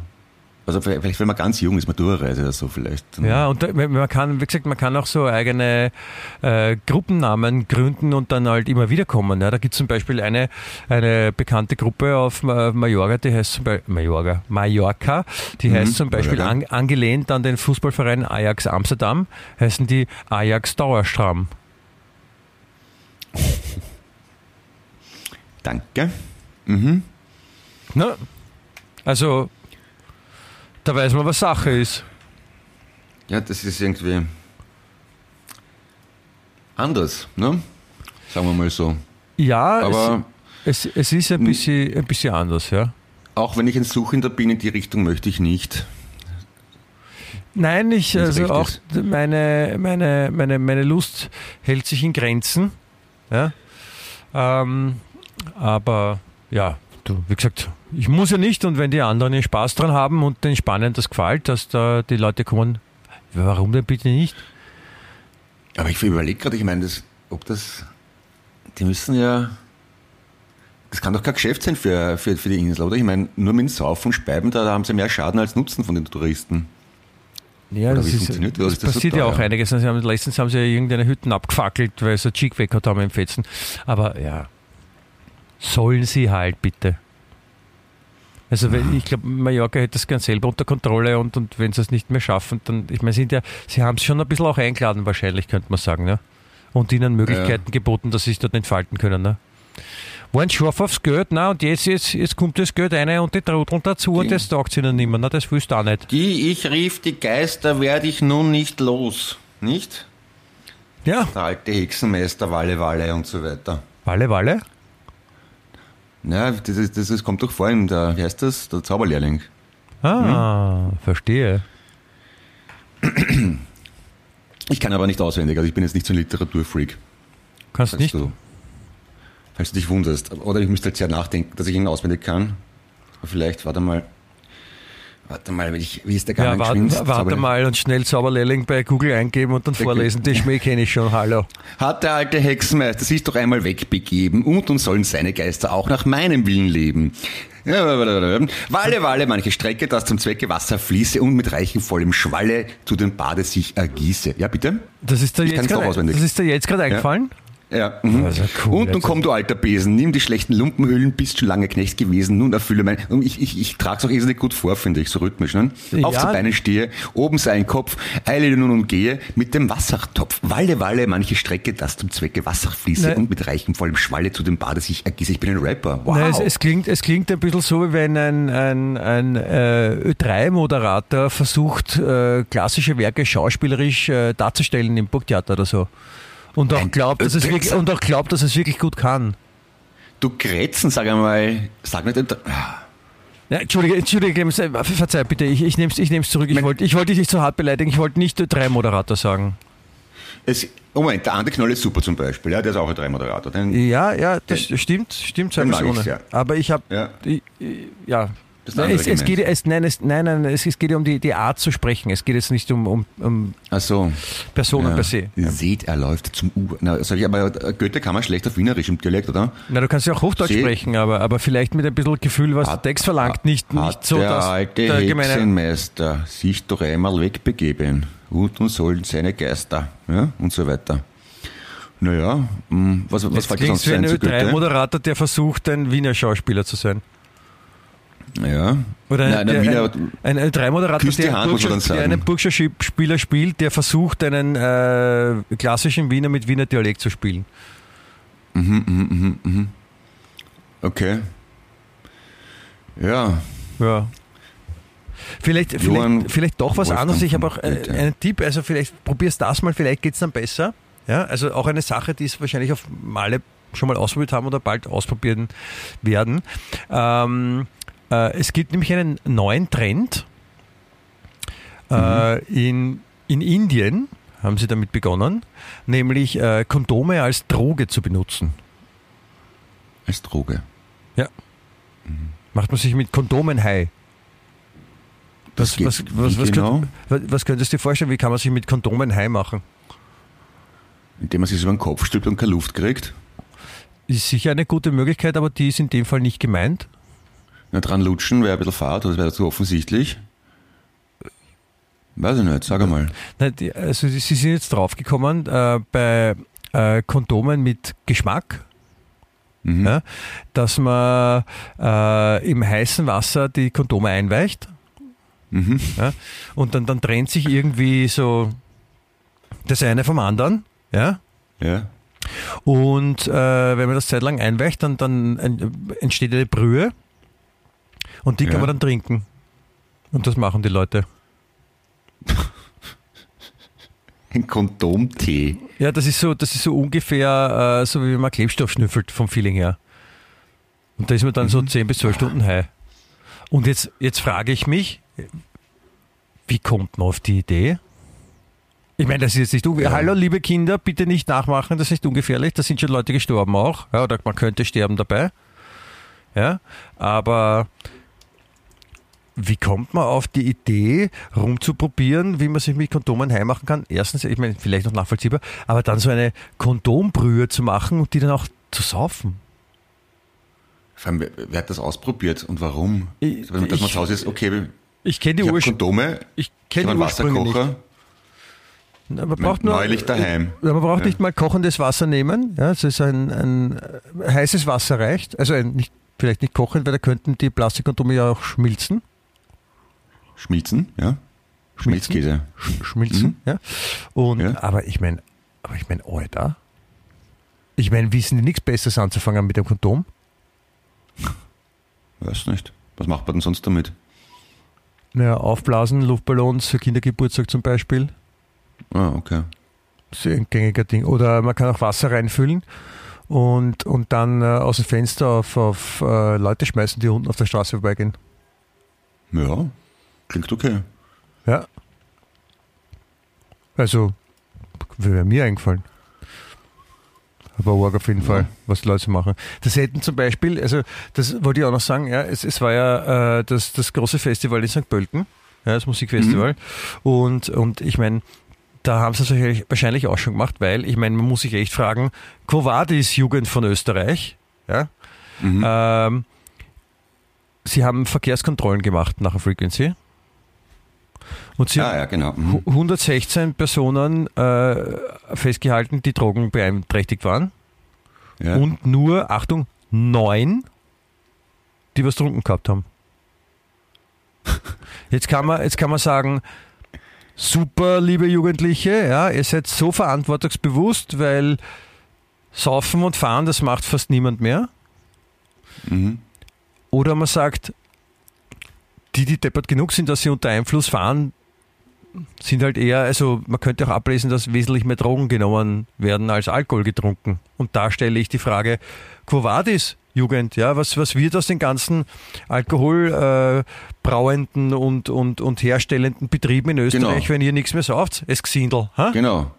Also vielleicht, wenn man ganz jung ist, Matura-Reise oder so vielleicht. Ja, und man kann, wie gesagt, man kann auch so eigene äh, Gruppennamen gründen und dann halt immer wieder kommen. Ja, da gibt es zum Beispiel eine, eine bekannte Gruppe auf Mallorca, die heißt zum Beispiel Mallorca, Mallorca die mhm, heißt zum Beispiel an, angelehnt an den Fußballverein Ajax Amsterdam, heißen die Ajax Dauerstram. Danke. Mhm. Na, also da weiß man, was Sache ist. Ja, das ist irgendwie anders, ne? Sagen wir mal so. Ja, aber es, es, es ist ein bisschen, ein bisschen anders, ja. Auch wenn ich ein Suchender bin in die Richtung, möchte ich nicht. Nein, ich, also auch meine, meine, meine, meine Lust hält sich in Grenzen. Ja. Ähm, aber ja, du, wie gesagt, ich muss ja nicht und wenn die anderen Spaß dran haben und den Spannend das gefällt, dass da die Leute kommen, warum denn bitte nicht? Aber ich überlege gerade, ich meine, das, ob das, die müssen ja, das kann doch kein Geschäft sein für, für, für die Insel, oder? Ich meine, nur mit Saufen und Speiben, da, da haben sie mehr Schaden als Nutzen von den Touristen. Ja, das, ist, das, das passiert so ja auch einiges. Also haben, letztens haben sie ja irgendeine Hütten abgefackelt, weil sie Chick weg haben im Fetzen. Aber ja, sollen sie halt bitte. Also ich glaube, Mallorca hätte das gern selber unter Kontrolle und, und wenn sie es nicht mehr schaffen, dann, ich meine, sind ja, sie haben es schon ein bisschen auch eingeladen wahrscheinlich, könnte man sagen, ne? Und ihnen Möglichkeiten ja. geboten, dass sie sich dort entfalten können, ne? Waren scharf aufs Geld, na, und jetzt, jetzt, jetzt kommt das Geld rein und die Trudeln dazu die, und das taugt ihnen nicht mehr, na, das willst du auch nicht. Die ich rief, die Geister werde ich nun nicht los, nicht? Ja. Der alte Hexenmeister, Walle, Walle und so weiter. Walle, Walle? Ja, das, ist, das ist, kommt doch vor in der, wie heißt das, der Zauberlehrling. Ah, hm? verstehe. Ich kann aber nicht auswendig, also ich bin jetzt nicht so ein Literaturfreak. Kannst falls nicht? Du, falls du dich wunderst. Oder ich müsste jetzt ja nachdenken, dass ich ihn auswendig kann. Aber vielleicht, warte mal. Warte mal, wie, ich, wie ist der Gang Ja, warte, warte mal und schnell Zauberlehrling bei Google eingeben und dann vorlesen. Die Schmäh kenne ich schon, hallo. Hat der alte Hexenmeister sich doch einmal wegbegeben und nun sollen seine Geister auch nach meinem Willen leben. Walle, Walle, manche Strecke, dass zum Zwecke Wasser fließe und mit reichem vollem Schwalle zu dem Bade sich ergieße. Ja, bitte? Das ist dir Ich das jetzt gerade eingefallen? Ja. Mhm. Das ist ja cool, und nun komm, du alter Besen, nimm die schlechten Lumpenhüllen, bist schon lange Knecht gewesen, nun erfülle mein... Und ich, ich, ich trag's auch irrsinnig gut vor, finde ich, so rhythmisch. Ne? Auf Ja. zu Beinen stehe, oben sei ein Kopf, eile nun und gehe mit dem Wassertopf. Walle, Walle, manche Strecke, dass zum Zwecke Wasser fließe Nein. und mit reichem vollem Schwalle zu dem Bade sich ergieße. Ich bin ein Rapper. Wow. Nein, es, es, klingt, es klingt ein bisschen so, wie wenn ein, ein, ein äh, Ö3-Moderator versucht, äh, klassische Werke schauspielerisch äh, darzustellen im Burgtheater oder so. Und auch, glaubt, dass es Ö3 wirklich, und auch glaubt, dass es wirklich gut kann. Du Grätzen, sag einmal, sag nicht... Ah. Ja, Entschuldige, Entschuldige, äh, verzeih bitte, ich, ich nehme es ich nehm's zurück. Ich wollte ich wollte dich nicht so hart beleidigen, ich wollte nicht Ö3-Moderator sagen. Es, oh Moment, der Andi Knoll ist super zum Beispiel, ja, der ist auch ein Drei-Moderator. Den, Ja, ja, das stimmt, stimmt den mag sehr. Aber ich habe, Ja. ja, Es, es geht, es, nein, es, nein, nein, es, es geht um die, die Art zu sprechen. Es geht jetzt nicht um, um, um Ach so. Personen Ja. per se. Seht, er läuft zum U. Na, sag ich, aber Goethe kann man schlecht auf Wienerisch im Dialekt, oder? Na, du kannst ja auch Hochdeutsch Sie- sprechen, aber, aber vielleicht mit ein bisschen Gefühl, was Hat- der Text verlangt, nicht, Hat nicht so, der dass alte der. Hexenmeister sich doch einmal wegbegeben. Und nun sollen seine Geister, ja, und so weiter. Naja, mh, was, was dir klingst sonst wie ein ein zu Goethe? Ö3-Moderator, der versucht, ein Wiener Schauspieler zu sein. Ja. Oder Nein, der, Wiener, ein, ein Ö3-Moderator, Küsst die der, Hand, muss man dann Burgscha- der einen Burgscha-Spieler spielt, der versucht, einen äh, klassischen Wiener mit Wiener Dialekt zu spielen. okay. Ja, Ja. Vielleicht, Johann vielleicht, vielleicht doch was Wolfgang anderes. Ich habe auch äh, Goethe. einen Tipp. Also vielleicht probier's das mal, vielleicht geht's dann besser. Ja, also auch eine Sache, die es wahrscheinlich auf Male schon mal ausprobiert haben oder bald ausprobieren werden. Ähm, äh, es gibt nämlich einen neuen Trend. Äh, in, in Indien haben sie damit begonnen, nämlich äh, Kondome als Droge zu benutzen. als Droge. Macht man sich mit Kondomen high. Das Was, geht was, was, was, genau? könnt, was, könntest du dir vorstellen, wie kann man sich mit Kondomen high machen? Indem man sich über den Kopf stülpt und keine Luft kriegt. Ist sicher eine gute Möglichkeit, aber die ist in dem Fall nicht gemeint. Ja, dran lutschen wäre ein bisschen fad, das wäre zu offensichtlich. Weiß ich nicht, sag einmal. Die, also sie sind jetzt draufgekommen, äh, bei äh, Kondomen mit Geschmack, Mhm. ja, dass man äh, im heißen Wasser die Kondome einweicht Mhm. ja, und dann, dann trennt sich irgendwie so das eine vom anderen. Ja, Ja. Und äh, wenn man das zeitlang einweicht, dann, dann en- entsteht eine Brühe und die Ja. kann man dann trinken. Und das machen die Leute. Ein Kondomtee. Ja, das ist so, das ist so ungefähr äh, so, wie wenn man Klebstoff schnüffelt vom Feeling her. Und da ist man dann so 10 bis 12 Stunden high. Und jetzt, jetzt frage ich mich, wie kommt man auf die Idee? Ich meine, das ist jetzt nicht ungefährlich. Ja. Hallo, liebe Kinder, bitte nicht nachmachen, das ist nicht ungefährlich. Da sind schon Leute gestorben auch. Ja, oder man könnte sterben dabei. Ja, aber wie kommt man auf die Idee, rumzuprobieren, wie man sich mit Kondomen heimmachen kann? Erstens, ich meine, vielleicht noch nachvollziehbar, aber dann so eine Kondombrühe zu machen und die dann auch zu saufen. Vor allem, wer, hat das ausprobiert und warum? Ich- Dass man ich- zu Hause ist, okay, ich Ich kenne die habe Ursprünge. Kondome, Ich ich kenne die Ursprünge nicht. Wasserkocher, Na, Man braucht nur, neulich daheim. Man braucht Ja. nicht mal kochendes Wasser nehmen. Ja, es ist ein, ein äh, heißes Wasser reicht. Also ein, nicht, vielleicht nicht kochend, weil da könnten die Plastikkondome ja auch schmilzen. Schmilzen, ja. Schmilzkäse. Sch- Schmilzen, Mhm. ja. Und, Ja. aber ich meine, aber ich meine, Alter. Ich meine, wissen die nichts Besseres anzufangen mit dem Kondom? Weiß nicht. Was macht man denn sonst damit? Naja, aufblasen, Luftballons für Kindergeburtstag zum Beispiel. Ah, okay. Das ist ein gängiger Ding. Oder man kann auch Wasser reinfüllen und, und dann äh, aus dem Fenster auf, auf äh, Leute schmeißen, die unten auf der Straße vorbeigehen. Ja, klingt okay. Ja. Also, wäre mir eingefallen. Aber arg auf jeden Fall, was die Leute machen. Das hätten zum Beispiel, also das wollte ich auch noch sagen, ja, es, es war ja äh, das, das große Festival in St. Pölten, ja, das Musikfestival. Und, und ich meine, da haben sie es wahrscheinlich- auch schon gemacht, weil ich meine, man muss sich echt fragen, Quo Vadis Jugend von Österreich, ja, ähm, sie haben Verkehrskontrollen gemacht nach der Frequency. Und sie Ah, haben ja, genau. Mhm. 116 Personen äh, festgehalten, die drogenbeeinträchtigt waren. Ja. Und nur, Achtung, neun, die was trunken gehabt haben. Jetzt kann man, jetzt kann man sagen, super, liebe Jugendliche, ja, ihr seid so verantwortungsbewusst, weil Saufen und Fahren, das macht fast niemand mehr. Mhm. Oder man sagt, die, die deppert genug sind, dass sie unter Einfluss fahren, sind halt eher, also man könnte auch ablesen, dass wesentlich mehr Drogen genommen werden als Alkohol getrunken. Und da stelle ich die Frage, Quo vadis, Jugend, ja, was, was wird aus den ganzen alkoholbrauenden äh, und, und, und herstellenden Betrieben in Österreich, Genau. wenn ihr nichts mehr sauft? Es Gesindel, ha? Genau.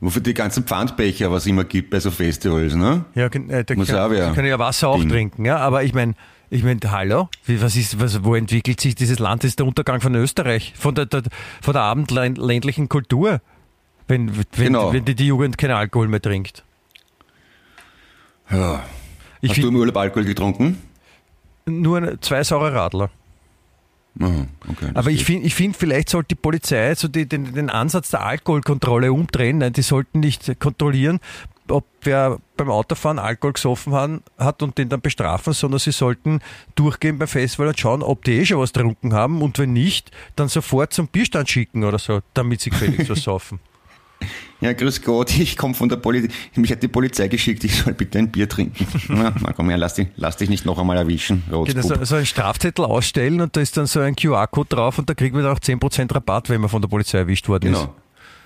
Wofür die ganzen Pfandbecher, was immer gibt bei so Festivals, ne? Ja, äh, da Muss kann, auch kann ja Wasser auch Ding. trinken, ja. Aber ich meine, ich meine, hallo, Wie, was ist, was, wo entwickelt sich dieses Land? Das ist der Untergang von Österreich, von der, der von der abendländlichen Kultur, wenn, wenn, Genau. wenn die, die Jugend keinen Alkohol mehr trinkt. Ja. Ich Hast du im Urlaub Alkohol getrunken? nur zwei saure Radler. Aha, okay. Aber ich finde, ich find, vielleicht sollte die Polizei so die, den, den Ansatz der Alkoholkontrolle umdrehen. Nein, die sollten nicht kontrollieren, ob wer beim Autofahren Alkohol gesoffen hat und den dann bestrafen, sondern sie sollten durchgehen beim Festival und schauen, ob die eh schon was getrunken haben und wenn nicht, dann sofort zum Bierstand schicken oder so, damit sie gefälligst was saufen. Ja, grüß Gott, ich komme von der Polizei. Mich hat die Polizei geschickt, ich soll bitte ein Bier trinken. Na, na komm her, lass dich, lass dich nicht noch einmal erwischen, Genau, so, so einen Strafzettel ausstellen und da ist dann so ein QR-Code drauf und da kriegt man dann auch 10% Rabatt, wenn man von der Polizei erwischt worden ist.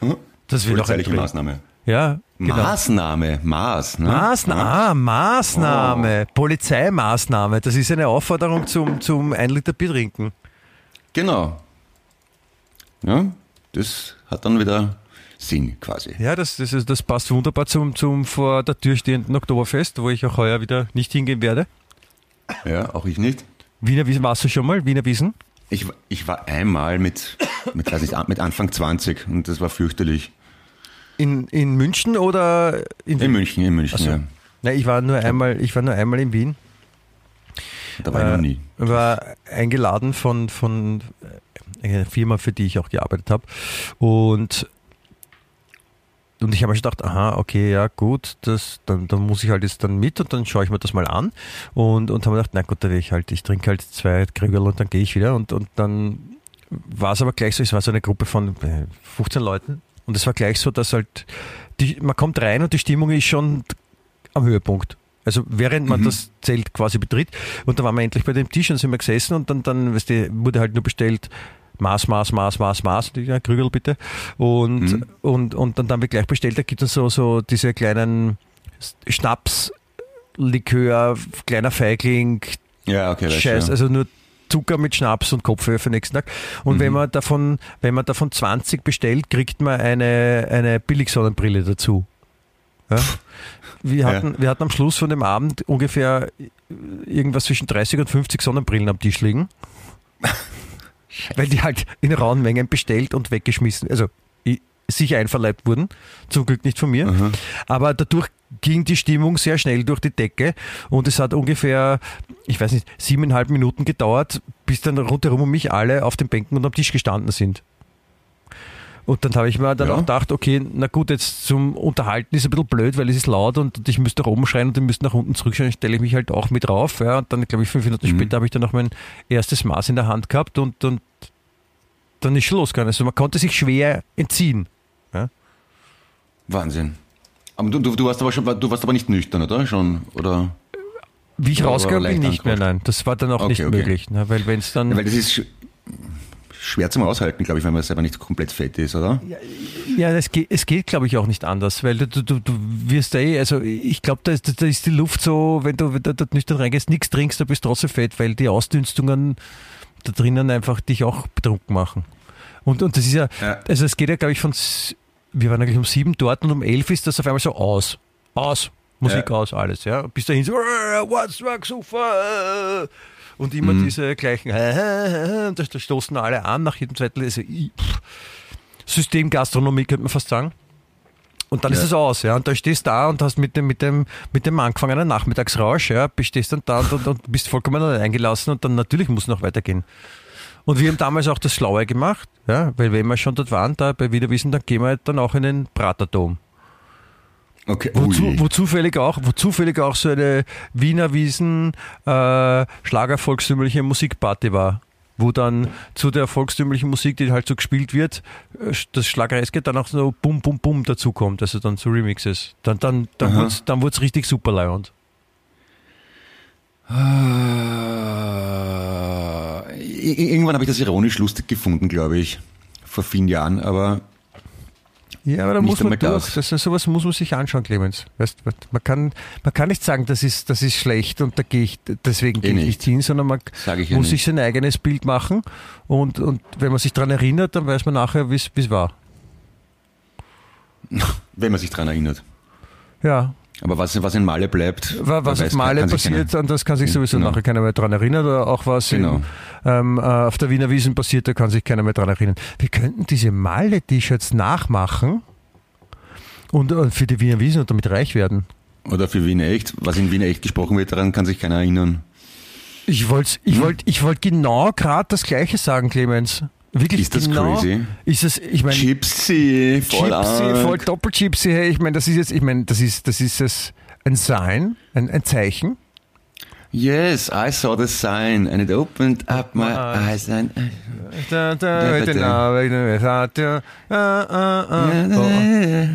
Genau. Das wird auch ein Polizeiliche Trick. Maßnahme. Ja, genau. Maßnahme, Maß, ne? Maßnahme, Ja. ah, Maßnahme, Polizeimaßnahme. Das ist eine Aufforderung zum, zum ein Liter Bier trinken. Genau. Ja, das hat dann wieder Sinn quasi. Ja, das, das, ist, das passt wunderbar zum, zum vor der Tür stehenden Oktoberfest, wo ich auch heuer wieder nicht hingehen werde. Ja, auch ich nicht. Wiener Wiesen, warst du schon mal? Wiener Wiesen? Ich, ich war einmal mit, mit, weiß nicht, mit Anfang 20 und das war fürchterlich. In, in München oder in In München, in München, so. ja. Nein, ich war nur einmal, ich war nur einmal in Wien. Da war ich noch Äh, nie. war eingeladen von, von äh, einer Firma, für die ich auch gearbeitet habe. Und, und ich habe mir gedacht, aha, okay, ja gut, das, dann, dann muss ich halt jetzt dann mit und dann schaue ich mir das mal an. Und, und habe mir gedacht, na gut, da will ich halt, ich trinke halt zwei Krügel und dann gehe ich wieder. Und, und dann war es aber gleich so, es war so eine Gruppe von äh, 15 Leuten. Und es war gleich so, dass halt, die, man kommt rein und die Stimmung ist schon am Höhepunkt. Also während man das Zelt quasi betritt. Und da waren wir endlich bei dem Tisch und sind wir gesessen und dann, dann weißt du, wurde halt nur bestellt, Maß, Maß, Maß, Maß, Maß, ja, Krügel bitte. Und, Mhm. und, und dann haben wir gleich bestellt, da gibt es so, so diese kleinen Schnaps, Likör, kleiner Feigling, Ja, okay, Scheiß, ja. also nur Zucker mit Schnaps und Kopfhörer für den nächsten Tag. Und Mhm. wenn man davon, wenn man davon 20 bestellt, kriegt man eine, eine Billigsonnenbrille dazu. Ja? Wir, Ja. hatten, wir hatten am Schluss von dem Abend ungefähr irgendwas zwischen 30 und 50 Sonnenbrillen am Tisch liegen. Weil die halt in rauen Mengen bestellt und weggeschmissen, also sich einverleibt wurden. Zum Glück nicht von mir. Mhm. Aber dadurch ging die Stimmung sehr schnell durch die Decke und es hat ungefähr, ich weiß nicht, siebeneinhalb Minuten gedauert, bis dann rundherum um mich alle auf den Bänken und am Tisch gestanden sind. Und dann habe ich mir dann Ja. auch gedacht, okay, na gut, jetzt zum Unterhalten ist ein bisschen blöd, weil es ist laut und, ich müsste nach oben schreien und die müssten nach unten zurückschreien, stelle ich mich halt auch mit rauf. Ja, und dann, glaube ich, fünf Minuten Mhm. später habe ich dann noch mein erstes Maß in der Hand gehabt und, und dann ist schon losgegangen. Also man konnte sich schwer entziehen. Wahnsinn. Aber du, du, du warst aber schon, du warst aber nicht nüchtern, oder? Schon, oder? Wie ich rausgegangen bin, nicht mehr, nein. Das war dann auch Okay, nicht okay. möglich. Ne? Weil wenn es dann. Ja, weil das ist sch- schwer zum Aushalten, glaube ich, wenn man selber nicht komplett fett ist, oder? Ja, es geht, es geht glaube ich, auch nicht anders, weil du, du, du, du wirst eh, also ich glaube, da, ist- da ist die Luft so, wenn du du dort nüchtern reingehst, nichts trinkst, du bist trotzdem fett, weil die Ausdünstungen da drinnen einfach dich auch betrunken machen. Und, und das ist ja, Ja. also es geht ja, glaube ich, von, wir waren eigentlich um sieben dort und um elf ist das auf einmal so aus. Aus. Musik Ja. aus, alles, ja. Bis dahin so, "Äh, what's rock super? äh." Und immer Mhm. diese gleichen, da da stoßen alle an nach jedem zweiten also. Systemgastronomie könnte man fast sagen. Und dann Ja. ist es aus, ja. Und da stehst du da und hast mit dem, mit dem, mit dem angefangenen Nachmittagsrausch, ja, stehst dann da und, und, und bist vollkommen eingelassen und dann natürlich muss noch weitergehen. Und wir haben damals auch das Schlaue gemacht, ja, weil wenn wir schon dort waren, da bei Wiederwiesen, dann gehen wir halt dann auch in den Praterdom. Okay. Wo, zu, wo zufällig auch, wo zufällig auch so eine Wiener Wiesen äh, Schlager volkstümliche Musikparty war. Wo dann zu der volkstümlichen Musik, die halt so gespielt wird, äh, das Schlagereske dann auch so Bum Bum Bum dazukommt, also dann so Remixes. Dann, dann, dann Aha. wurde dann wurd's richtig super leiernd. Irgendwann habe ich das ironisch lustig gefunden, glaube ich. Vor vielen Jahren, aber Ja, aber da muss man durch. das. Sowas muss man sich anschauen, Clemens. Weißt, man, kann, man kann nicht sagen, das ist, das ist schlecht und da gehe ich, deswegen gehe ich nicht. hin, sondern man ja muss sich sein eigenes Bild machen und, und wenn man sich daran erinnert, dann weiß man nachher, wie es war. Wenn man sich daran erinnert. Ja, Aber was, was in Male bleibt, wa- was auf weiß, Male kann sich passiert, an das kann sich sowieso Genau. nachher keiner mehr daran erinnern oder auch was Genau. im, ähm, äh, auf der Wiener Wiesen passiert, da kann sich keiner mehr daran erinnern. Wir könnten diese Male-T-Shirts nachmachen und, und für die Wiener Wiesen und damit reich werden. Oder für Wien echt. Was in Wien echt gesprochen wird, daran kann sich keiner erinnern. Ich wollte ich Hm? wollt, ich wollt genau gerade das Gleiche sagen, Clemens. Wirklich Ist das genau. crazy? Ist es, ich meine, Gypsy, voll Gypsy, voll Doppel-Gypsy, hey, ich meine, das ist jetzt, ich meine, das ist, das ist es ein Sign, ein, ein Zeichen. Yes, I saw the sign and it opened up my eyes. eyes. And, Da, ah, ah,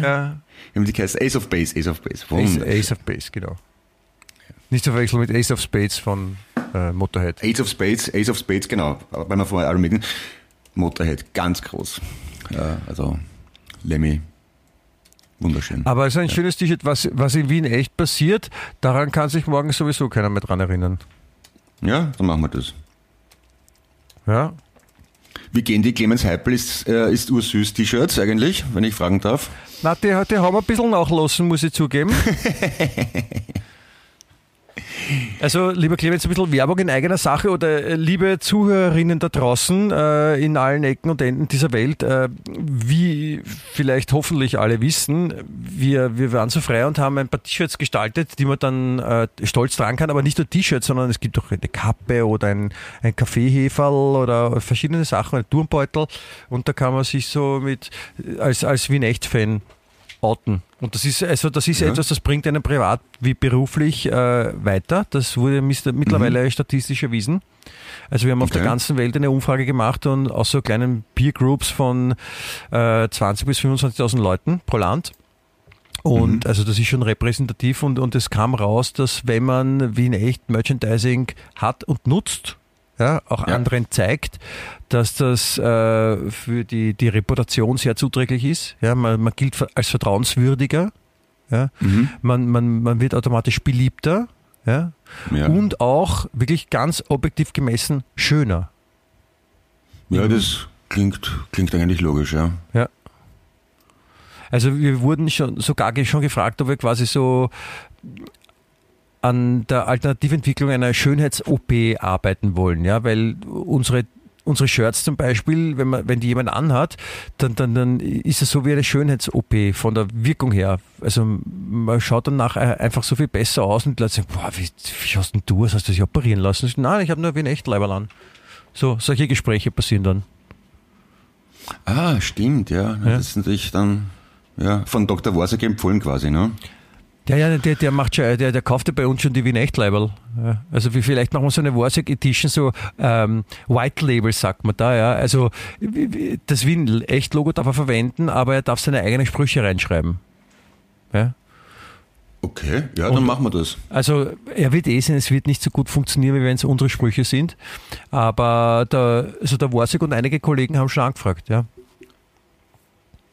ah. Haben die geheißen? Ace of Base, Ace of Base. Ace. Ace of Base, genau. Nicht zu verwechseln mit Ace of Spades von äh, Motorhead. Ace of Spades, Ace of Spades, genau. Weil wir vorher Iron Maiden. Motorhead, ganz groß. Ja, also Lemmy, wunderschön. Aber es ist ein schönes T-Shirt, was, was in Wien echt passiert, daran kann sich morgen sowieso keiner mehr dran erinnern. Ja, dann machen wir das. Ja, Wie gehen die Clemens Heipel ist, äh, ist ursüß T-Shirts eigentlich, wenn ich fragen darf? Na, die, die haben ein bisschen nachlassen, muss ich zugeben. Also, lieber Clemens, ein bisschen Werbung in eigener Sache oder äh, liebe Zuhörerinnen da draußen äh, in allen Ecken und Enden dieser Welt, äh, wie vielleicht hoffentlich alle wissen, wir, wir waren so frei und haben ein paar T-Shirts gestaltet, die man dann äh, stolz tragen kann, aber nicht nur T-Shirts, sondern es gibt auch eine Kappe oder ein, ein Kaffeeheferl oder verschiedene Sachen, ein Turmbeutel. Und da kann man sich so mit als, als Wien-Echt-Fan outen. Und das ist also das ist Ja. etwas, das bringt einen privat wie beruflich äh, weiter. Das wurde mittlerweile statistisch erwiesen. Also wir haben auf der Okay. ganzen Welt eine Umfrage gemacht und aus so kleinen Peer Groups von äh, 20 bis 25.000 Leuten pro Land. Und also das ist schon repräsentativ und, und es kam raus, dass wenn man wie in echt Merchandising hat und nutzt, ja, auch Ja. anderen zeigt, dass das äh, für die, die Reputation sehr zuträglich ist. Ja, man, man gilt als vertrauenswürdiger. Ja, Mhm. man, man, man wird automatisch beliebter. Ja, Ja. und auch wirklich ganz objektiv gemessen schöner. ja, das klingt, klingt eigentlich logisch, ja. Also wir wurden schon sogar schon gefragt, ob wir quasi so an der Alternativentwicklung einer Schönheits-OP arbeiten wollen, ja, weil unsere unsere Shirts zum Beispiel, wenn man, wenn die jemand anhat, dann, dann, dann ist es so wie eine Schönheits-OP von der Wirkung her. Also man schaut dann nachher einfach so viel besser aus und die Leute sagen, boah, wie, wie schaust denn du aus? Hast du dich operieren lassen? Ich, Nein, ich habe nur wie ein Echtleiberl an. So, solche Gespräche passieren dann. Ah, stimmt, ja. Ja. Das ist natürlich dann ja, von Dr. Worsek empfohlen quasi, ne? Ja, ja, der, der macht schon, der, der kauft ja bei uns schon die Wien Echt-Label. Ja, also wie vielleicht machen wir so eine Warsek Edition, so ähm, White Label sagt man da, ja. Also das Wien Echt-Logo darf er verwenden, aber er darf seine eigenen Sprüche reinschreiben. Ja. Okay, ja, dann Und- machen wir das. Also er wird eh sehen, es wird nicht so gut funktionieren, wie wenn es unsere Sprüche sind. Aber der, also der Warsek und einige Kollegen haben schon angefragt, ja.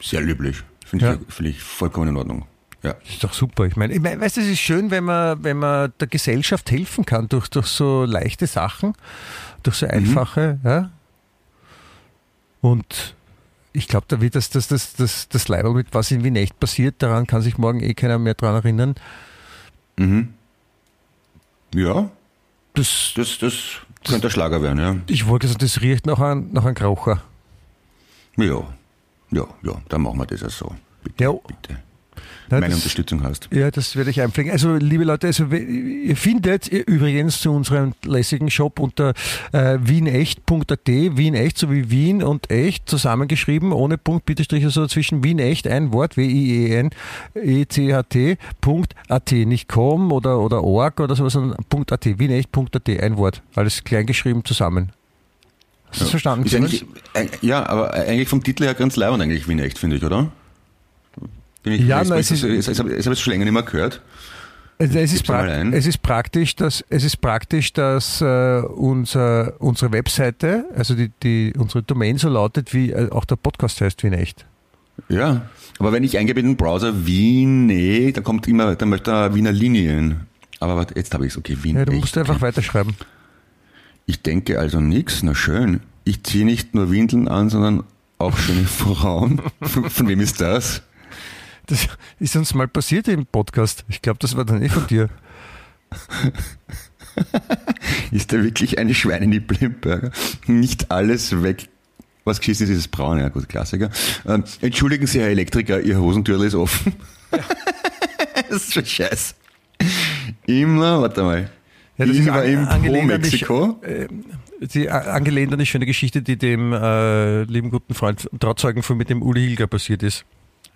Sehr löblich. Finde Ja. ich, finde ich vollkommen in Ordnung. Ja. Das ist doch super. Ich meine, ich meine weißt du, es ist schön, wenn man, wenn man der Gesellschaft helfen kann durch, durch so leichte Sachen, durch so einfache, ja. Und ich glaube, da wird das, das, das, das, das Leiberl mit was in Wien echt passiert, daran kann sich morgen eh keiner mehr dran erinnern. Ja, Das, das, das könnte ein Schlager werden, ja. ich wollte sagen, das riecht nach einem, nach einem Krocher. Ja, ja, ja, dann machen wir das auch so. Bitte, Ja. bitte. Nein, Meine das- Unterstützung hast. Ja, das werde ich einpflegen. Also, liebe Leute, also, ihr findet ihr übrigens zu unserem lässigen Shop unter äh, wienecht.at, Wien echt, so wie Wien und echt zusammengeschrieben, ohne Punkt, Bitterstrich, also zwischen Wien echt, ein Wort, W-I-E-N, E-C-H-T, Punkt, .at, nicht com oder, oder org oder sowas, sondern Punkt .at, wienecht.at, ein Wort, alles kleingeschrieben zusammen. Hast du das verstanden? Ist äh, ja, aber eigentlich vom Titel her ganz leibend eigentlich Wien echt, finde ich, oder? Bin ich, Ja, nein, es das, ist- ist, ist, habe ich schon länger nicht mehr gehört. Es, es, ist es ist praktisch, dass es ist praktisch, dass äh, unser, unsere Webseite, also die, die unsere Domain so lautet, wie äh, auch der Podcast heißt, wie in echt. Ja, aber wenn ich eingebe in den Browser Wien, nee, dann kommt immer, dann möchte er Wiener Linien. Aber warte, jetzt habe ich es, okay, Wien Ja, du echt. musst einfach okay. weiterschreiben. Ich denke also nix, na schön. Ich ziehe nicht nur Windeln an, sondern auch schöne Frauen. Von wem ist das? Das ist uns mal passiert im Podcast. Ich glaube, das war dann eh von dir. Ist da wirklich eine Schweinenippel im Burger? Nicht alles weg. Was geschissen ist, ist das braun, ja gut, Klassiker. Ähm, entschuldigen Sie, Herr Elektriker, Ihr Hosentürl ist offen. das ist schon scheiße. Immer, warte mal. Ja, das ist Immer im an die. Die, angelehnt an die schöne Geschichte, die dem äh, lieben guten Freund und Trauzeugen von mit dem Uli Hilger passiert ist.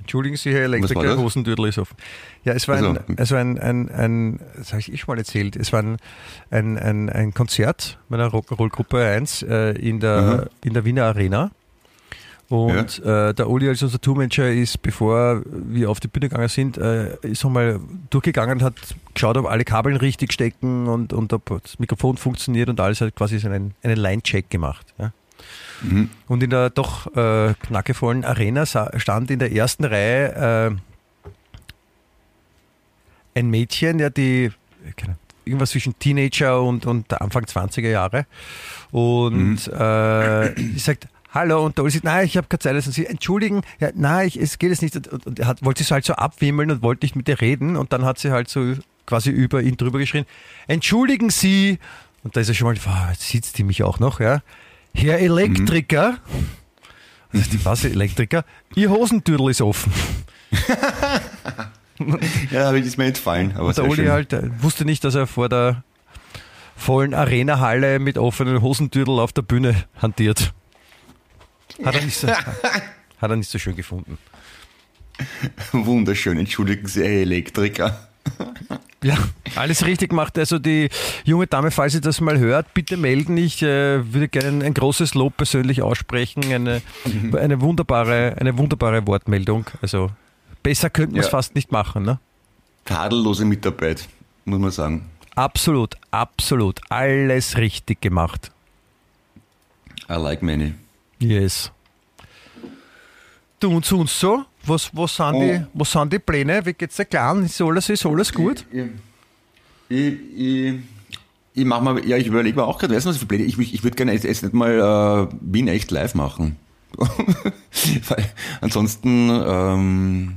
Entschuldigen Sie, Herr Elektriker? Hosentürtel ist offen. Ja, es war, ein, Also. ein, ein, ein, das habe ich eh schon mal erzählt, es war ein, ein, ein, ein Konzert meiner Rock'n'Roll-Gruppe 1 äh, in, der, Aha. in der Wiener Arena. Und äh, der Uli als unser Tourmanager ist, bevor wir auf die Bühne gegangen sind, äh, ist nochmal durchgegangen und hat geschaut, ob alle Kabeln richtig stecken und, und ob das Mikrofon funktioniert und alles hat quasi einen, einen Line-Check gemacht. Ja. Mhm. Und in der doch äh, knackevollen Arena stand in der ersten Reihe äh, ein Mädchen, ja, die keine, irgendwas zwischen Teenager und, und Anfang 20er Jahre. Und äh, sie sagt, Hallo, und Uli sagt, nein, ich habe keine Zeit. Und sie, entschuldigen, ja, nein, ich, es geht jetzt nicht. Und, und er hat, wollte sich so halt so abwimmeln und wollte nicht mit ihr reden. Und dann hat sie halt so quasi über ihn drüber geschrien, entschuldigen Sie. Und da ist er schon mal, wow, jetzt sitzt die mich auch noch, ja. Herr Elektriker, also die was Elektriker, Ihr Hosentürtel ist offen. Ja, aber ist mir entfallen. Aber der Uli schön. halt äh, wusste nicht, dass er vor der vollen Arena-Halle mit offenen Hosentürtel auf der Bühne hantiert. Hat er nicht so, hat er nicht so schön gefunden. Wunderschön. Entschuldigen Sie, Herr Elektriker. Ja, alles richtig gemacht. Also die junge Dame, falls sie das mal hört, bitte melden. Ich äh, würde gerne ein, ein großes Lob persönlich aussprechen. Eine, eine, wunderbare, eine wunderbare Wortmeldung. Also besser könnten wir es Ja. fast nicht machen. Ne? Tadellose Mitarbeit, muss man sagen. Absolut, absolut. Alles richtig gemacht. I like many. Yes. Du und sonst so? Was, was, sind die, Oh. was sind die Pläne? Wie geht's der Kleinen? Ist alles, ist alles gut? Ich, ich, ich, ich mach mal, ja, ich überlege mir auch gerade, weißt du, was für Pläne? Ich, ich, ich würde gerne jetzt, jetzt nicht mal äh, Wien echt live machen. Weil ansonsten, ähm,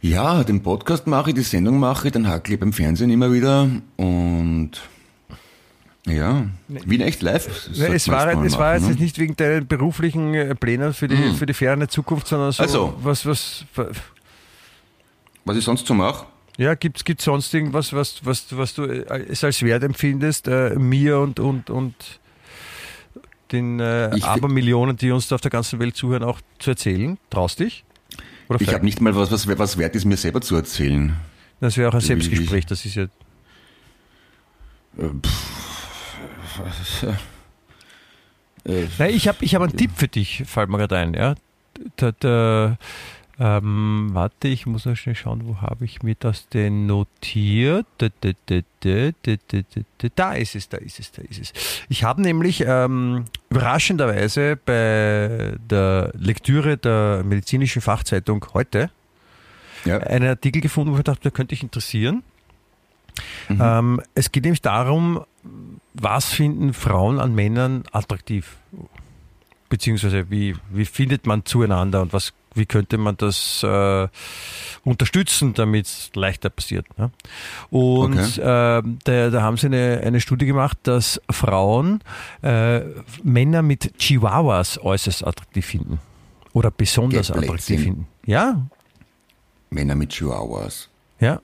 ja, den Podcast mache ich, die Sendung mache ich, dann hackle ich beim Fernsehen immer wieder und ja, Wien echt live. Ja, sollte es war, es war machen, jetzt ne? nicht wegen deinen beruflichen äh, Plänen für die, für die ferne Zukunft, sondern so, Ach so. was, was, Was ich sonst so mache. ja, gibt es sonst irgendwas, was, was, was du äh, es als wert empfindest, äh, mir und, und, und den äh, Abermillionen, die uns da auf der ganzen Welt zuhören, auch zu erzählen? Traust dich? Oder Ich habe nicht mal was, was, was wert ist, mir selber zu erzählen. das wäre auch ein wie- Selbstgespräch, das ist ja Äh, Äh, Nein, ich habe ich hab einen Tipp für dich, fällt mir gerade ein. Ja? Da, da, ähm, warte, ich muss noch schnell schauen, wo habe ich mir das denn notiert? Da, da, ist es, da ist es, da ist es. Ich habe nämlich ähm, überraschenderweise bei der Lektüre der medizinischen Fachzeitung heute ja. einen Artikel gefunden, wo ich dachte, der könnte dich interessieren. Mhm. Ähm, es geht nämlich darum, was finden Frauen an Männern attraktiv? Beziehungsweise wie, wie findet man zueinander und was, wie könnte man das äh, unterstützen, damit es leichter passiert. Ne? Und Okay. äh, da, da haben sie eine, eine Studie gemacht, dass Frauen äh, Männer mit Chihuahuas äußerst attraktiv finden. Oder besonders attraktiv Blödsinn. finden. Ja, Männer mit Chihuahuas. ja.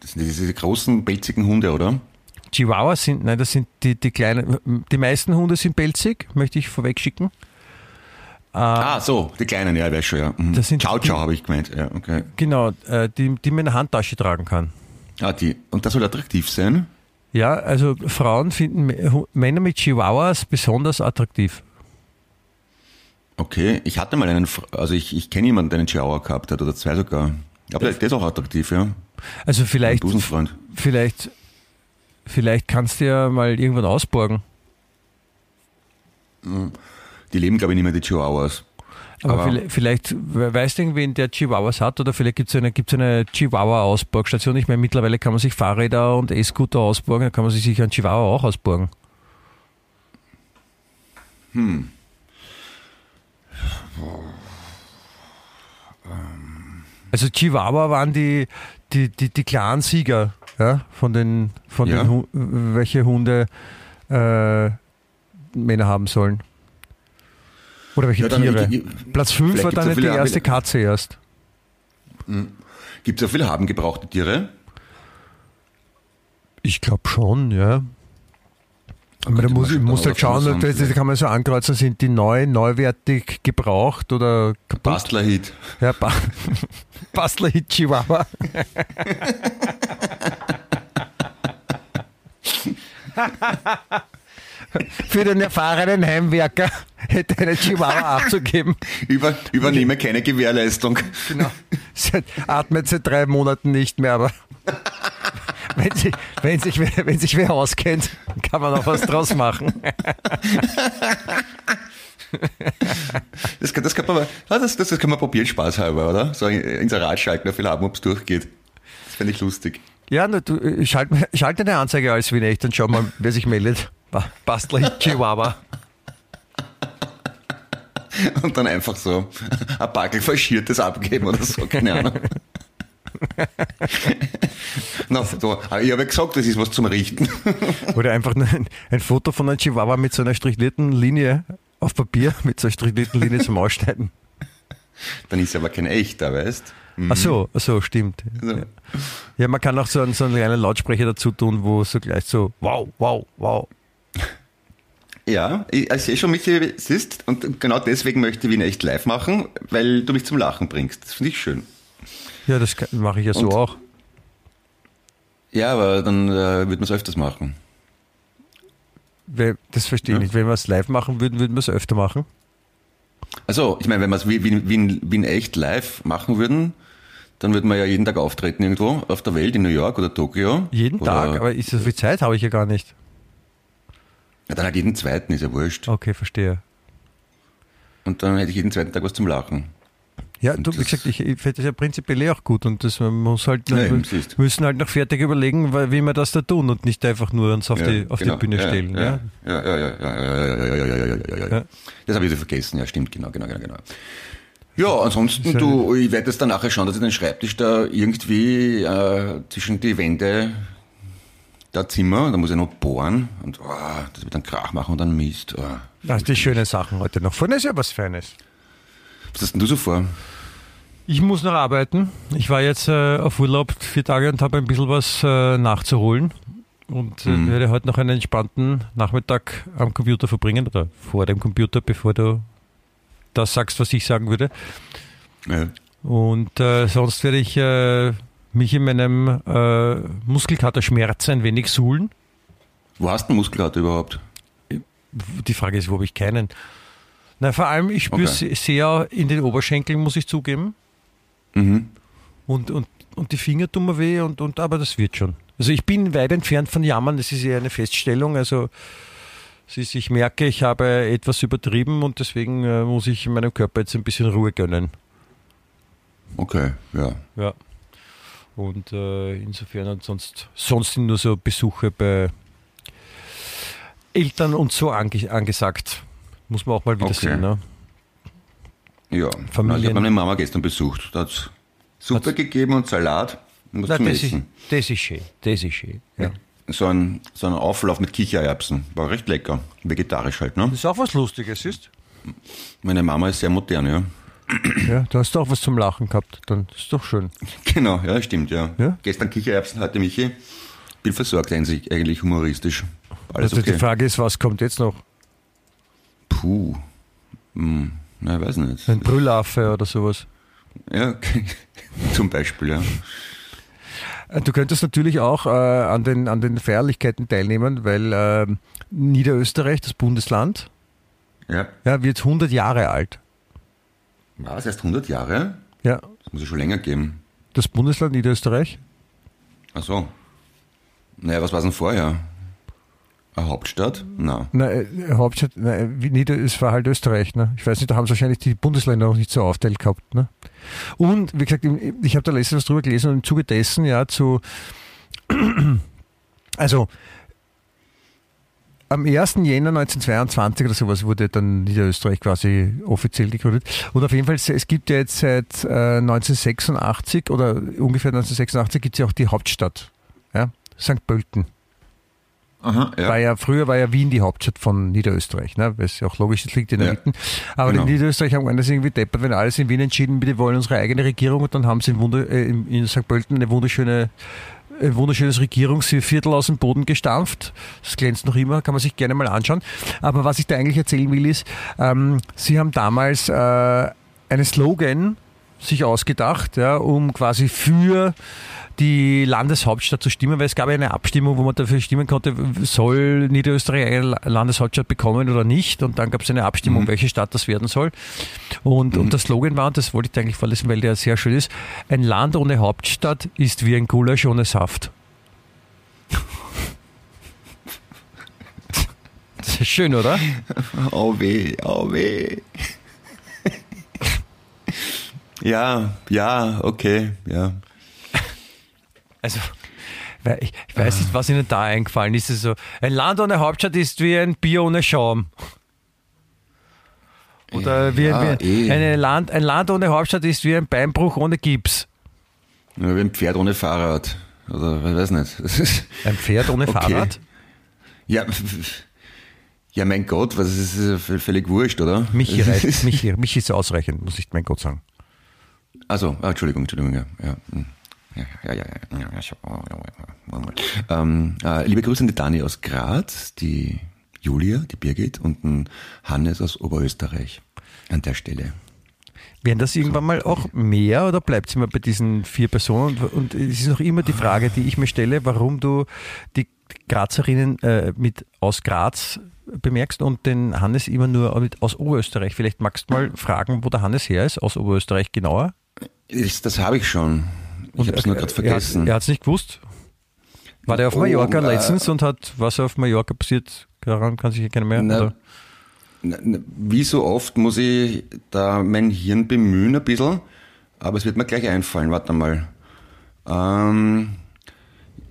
Das sind diese großen, pelzigen Hunde, oder? Chihuahuas sind, nein, das sind die, die kleinen, die meisten Hunde sind pelzig, möchte ich vorweg schicken. Ah, so, die kleinen, ja, ich weiß schon, ja. Mhm. Das sind Ciao, ciao, habe ich gemeint. Ja, okay. Genau, äh, die, die man in der Handtasche tragen kann. Ah, die. Und das soll attraktiv sein? Ja, also Frauen finden Männer mit Chihuahuas besonders attraktiv. Okay, ich hatte mal einen, also ich, ich kenne jemanden, der einen Chihuahua gehabt hat, oder zwei sogar. Aber der, der ist auch attraktiv, ja. Also vielleicht, vielleicht, vielleicht kannst du ja mal irgendwann ausborgen. Die leben, glaube ich, nicht mehr, die Chihuahuas. Aber, Aber- vielleicht, vielleicht we- weißt du irgendwen, der Chihuahuas hat oder vielleicht gibt es eine, gibt's eine Chihuahua-Ausborgstation. Ich meine, mittlerweile kann man sich Fahrräder und E-Scooter ausborgen, da kann man sich sicher einen Chihuahua auch ausborgen. Also Chihuahua waren die, die, die, die klaren Sieger ja, von den, von Ja. den welche Hunde äh, Männer haben sollen. Oder welche Ja, dann- Tiere. ich- Platz 5 vielleicht war dann die erste Abi- Katze erst. Gibt es ja viele haben gebrauchte Tiere? Ich glaube schon, ja. Aber da muss, man schon muss halt schauen, sagen, da da kann man so ankreuzen, sind die neu, neuwertig gebraucht oder kaputt? Bastlerhit. Ja, ba Bastler Hit Chihuahua. Für den erfahrenen Heimwerker hätte eine Chihuahua abzugeben. Über, übernehme keine Gewährleistung. Genau. Atmet seit drei Monaten nicht mehr, aber wenn, sie, wenn, sich, wer- wenn sich wer auskennt, kann man auch was draus machen. Das, kann- das, kann man, das, das, das kann man probieren, spaßhalber, oder? So ein Inserat schalten auf haben, ob es durchgeht. Das fände ich lustig. Ja, du, äh, schalt, schalt eine Anzeige als wie echt und schau mal, wer sich meldet. Ba- Bastler Chihuahua. Und dann einfach so ein Backel Faschiertes abgeben oder so, keine Ahnung. Na, so, aber ich habe ja gesagt, das ist was zum Richten. Oder einfach ein, ein Foto von einem Chihuahua mit so einer strichlierten Linie auf Papier, mit so einer strichlierten Linie zum Ausschneiden. Dann ist aber kein echter, weißt Ach so, ach so, stimmt. So. Ja. Ja, man kann auch so einen, so einen kleinen Lautsprecher dazu tun, wo so gleich so wow, wow, wow. Ja, ich, ich sehe schon, Michi, siehst, und genau deswegen möchte ich ihn echt live machen, weil du mich zum Lachen bringst. Das finde ich schön. Ja, das mache ich ja so Und- auch. Ja, aber dann äh, wird man es öfters machen. Das verstehe ich Ja. nicht. Wenn wir es live machen würden, würden wir es öfter machen. Also, ich meine, wenn wir es wie, wie, wie, in, wie in echt live machen würden, dann würden wir ja jeden Tag auftreten irgendwo auf der Welt, in New York oder Tokio. Jeden oder, Tag, aber ist so viel Zeit habe ich ja gar nicht. Ja, dann halt jeden zweiten, ist ja wurscht. Okay, verstehe. Und dann hätte ich jeden zweiten Tag was zum Lachen. Ja, du, wie gesagt, ich, ich finde das ja prinzipiell eh auch gut und das man muss halt, Ja, wir müssen halt noch fertig überlegen, wie wir das da tun und nicht einfach nur uns auf, Ja, die, auf genau. die Bühne ja, stellen. Ja, Ja. ja, ja, ja, ja, ja, ja, ja, ja, ja, ja, ja, ja, ja. Ja. Das habe ich wieder vergessen, ja, stimmt, genau, genau, genau, genau. Ja, ansonsten, du, ich werde jetzt dann nachher schauen, dass ich den Schreibtisch da irgendwie äh, zwischen die Wände der Zimmer, da muss ich noch bohren und oh, das wird dann Krach machen und dann Mist. Oh. Das sind die schönen Sachen heute noch. Vorne ist ja was Feines. Was hast denn du so vor? Ich muss noch arbeiten. Ich war jetzt äh, auf Urlaub vier Tage und habe ein bisschen was äh, nachzuholen. Und äh, Mhm. werde heute noch einen entspannten Nachmittag am Computer verbringen oder vor dem Computer, bevor du das sagst, was ich sagen würde. Ja. Und äh, sonst werde ich äh, mich in meinem Muskelkaterschmerz ein wenig suhlen. Wo hast du einen Muskelkater überhaupt? Die Frage ist, wo habe ich keinen? Na, vor allem, ich spüre es Okay. sehr in den Oberschenkeln, muss ich zugeben. Mhm. Und, und, und die Finger tun mir weh, und, und, aber das wird schon. Also ich bin weit entfernt von Jammern, das ist eher eine Feststellung. Also ist, ich merke, ich habe etwas übertrieben und deswegen äh, muss ich meinem Körper jetzt ein bisschen Ruhe gönnen. Okay, ja. Ja. Und äh, insofern und sonst, sonst sind nur so Besuche bei Eltern und so ange angesagt. Muss man auch mal wieder Okay. sehen. Ne? Ja, Familien- Na, ich habe meine Mama gestern besucht. Da hat Suppe gegeben und Salat und was Na, zum das, ist, Essen. das ist schön. Das ist schön. Ja. So ein, so ein Auflauf mit Kichererbsen. War recht lecker. Vegetarisch halt, ne? Das ist auch was Lustiges, ist? Meine Mama ist sehr modern, ja. Ja, da hast du auch was zum Lachen gehabt. Dann ist doch schön. Genau, ja, stimmt, ja. Ja? Gestern Kichererbsen hatte Michi. Bin versorgt eigentlich, eigentlich humoristisch. Alles also okay. die Frage ist, was kommt jetzt noch? Puh. Hm. Na, ich weiß nicht. Ein Brüllaffe oder sowas? Ja, zum Beispiel, ja. Äh, Du könntest natürlich auch äh, an, den, an den Feierlichkeiten teilnehmen, weil ähm, Niederösterreich, das Bundesland, Ja. ja, wird 100 Jahre alt. Was, erst 100 Jahre? Ja, Das muss es schon länger geben. das Bundesland Niederösterreich. Ach so. Naja, was war denn vorher? Eine Hauptstadt? Na. Na, äh, Hauptstadt, äh, Nieder, es war halt Österreich. Ne? Ich weiß nicht, da haben sie wahrscheinlich die Bundesländer noch nicht so aufteilt gehabt. Ne? Und wie gesagt, ich habe da letztens was drüber gelesen und im Zuge dessen ja zu, also am 1. Jänner 1922 oder sowas wurde dann Niederösterreich quasi offiziell gegründet. Und auf jeden Fall, es gibt ja jetzt seit äh, 1986 oder ungefähr 1986 gibt es ja auch die Hauptstadt, ja? St. Pölten. Aha, ja. War ja, früher war ja Wien die Hauptstadt von Niederösterreich, ne? weil es ja auch logisch ist, liegt in der Ja. Mitte. Aber Genau. die Niederösterreich haben das irgendwie deppert, wenn alles in Wien entschieden, wir wollen unsere eigene Regierung und dann haben sie in, Wunder, äh, in, in St. Pölten eine wunderschöne ein wunderschönes Regierungsviertel aus dem Boden gestampft. Das glänzt noch immer, kann man sich gerne mal anschauen. Aber was ich da eigentlich erzählen will, ist, ähm, sie haben damals äh, einen Slogan sich ausgedacht, ja, um quasi für die Landeshauptstadt zu stimmen, weil es gab ja eine Abstimmung, wo man dafür stimmen konnte, soll Niederösterreich eine Landeshauptstadt bekommen oder nicht. Und dann gab es eine Abstimmung, welche Stadt das werden soll. Und, und der Slogan war, und das wollte ich eigentlich vorlesen, weil der sehr schön ist, ein Land ohne Hauptstadt ist wie ein Gulasch ohne Saft. Das ist schön, oder? Oh weh, oh weh. ja, ja, okay, ja. Also, ich, ich weiß nicht, was Ihnen da eingefallen ist. Es so, ein Land ohne Hauptstadt ist wie ein Bier ohne Schaum. Oder wie, Ja, wie eh. eine Land, ein Land ohne Hauptstadt ist wie ein Beinbruch ohne Gips. ja. Wie ein Pferd ohne Fahrrad. Oder ich weiß nicht. Ein Pferd ohne Okay. Fahrrad? ja, ja, mein Gott, was ist das ist völlig wurscht, oder? Michi, Das reicht, ist- Michi, Michi ist ausreichend, muss ich mein Gott sagen. Also, ah, Entschuldigung, Entschuldigung, ja. ja. Hm. Ja, ja, ja, ja, ja, ja, schon. ähm, äh, liebe Grüße an die Dani aus Graz, die Julia, die Birgit und den Hannes aus Oberösterreich an der Stelle. Werden das irgendwann mal auch mehr oder bleibt es immer bei diesen vier Personen? Und, und es ist noch immer die Frage, die ich mir stelle, warum du die Grazerinnen äh, mit aus Graz bemerkst und den Hannes immer nur mit, aus Oberösterreich. Vielleicht magst du mal fragen, wo der Hannes her ist, aus Oberösterreich genauer. Das, das habe ich schon. Ich habe es nur gerade vergessen. Er hat es nicht gewusst. War der auf Oh, Mallorca äh, letztens und hat, was auf Mallorca passiert, daran kann sich keiner mehr. Na, Wie so oft muss ich da mein Hirn bemühen ein bisschen, aber es wird mir gleich einfallen. Warte mal. Ähm,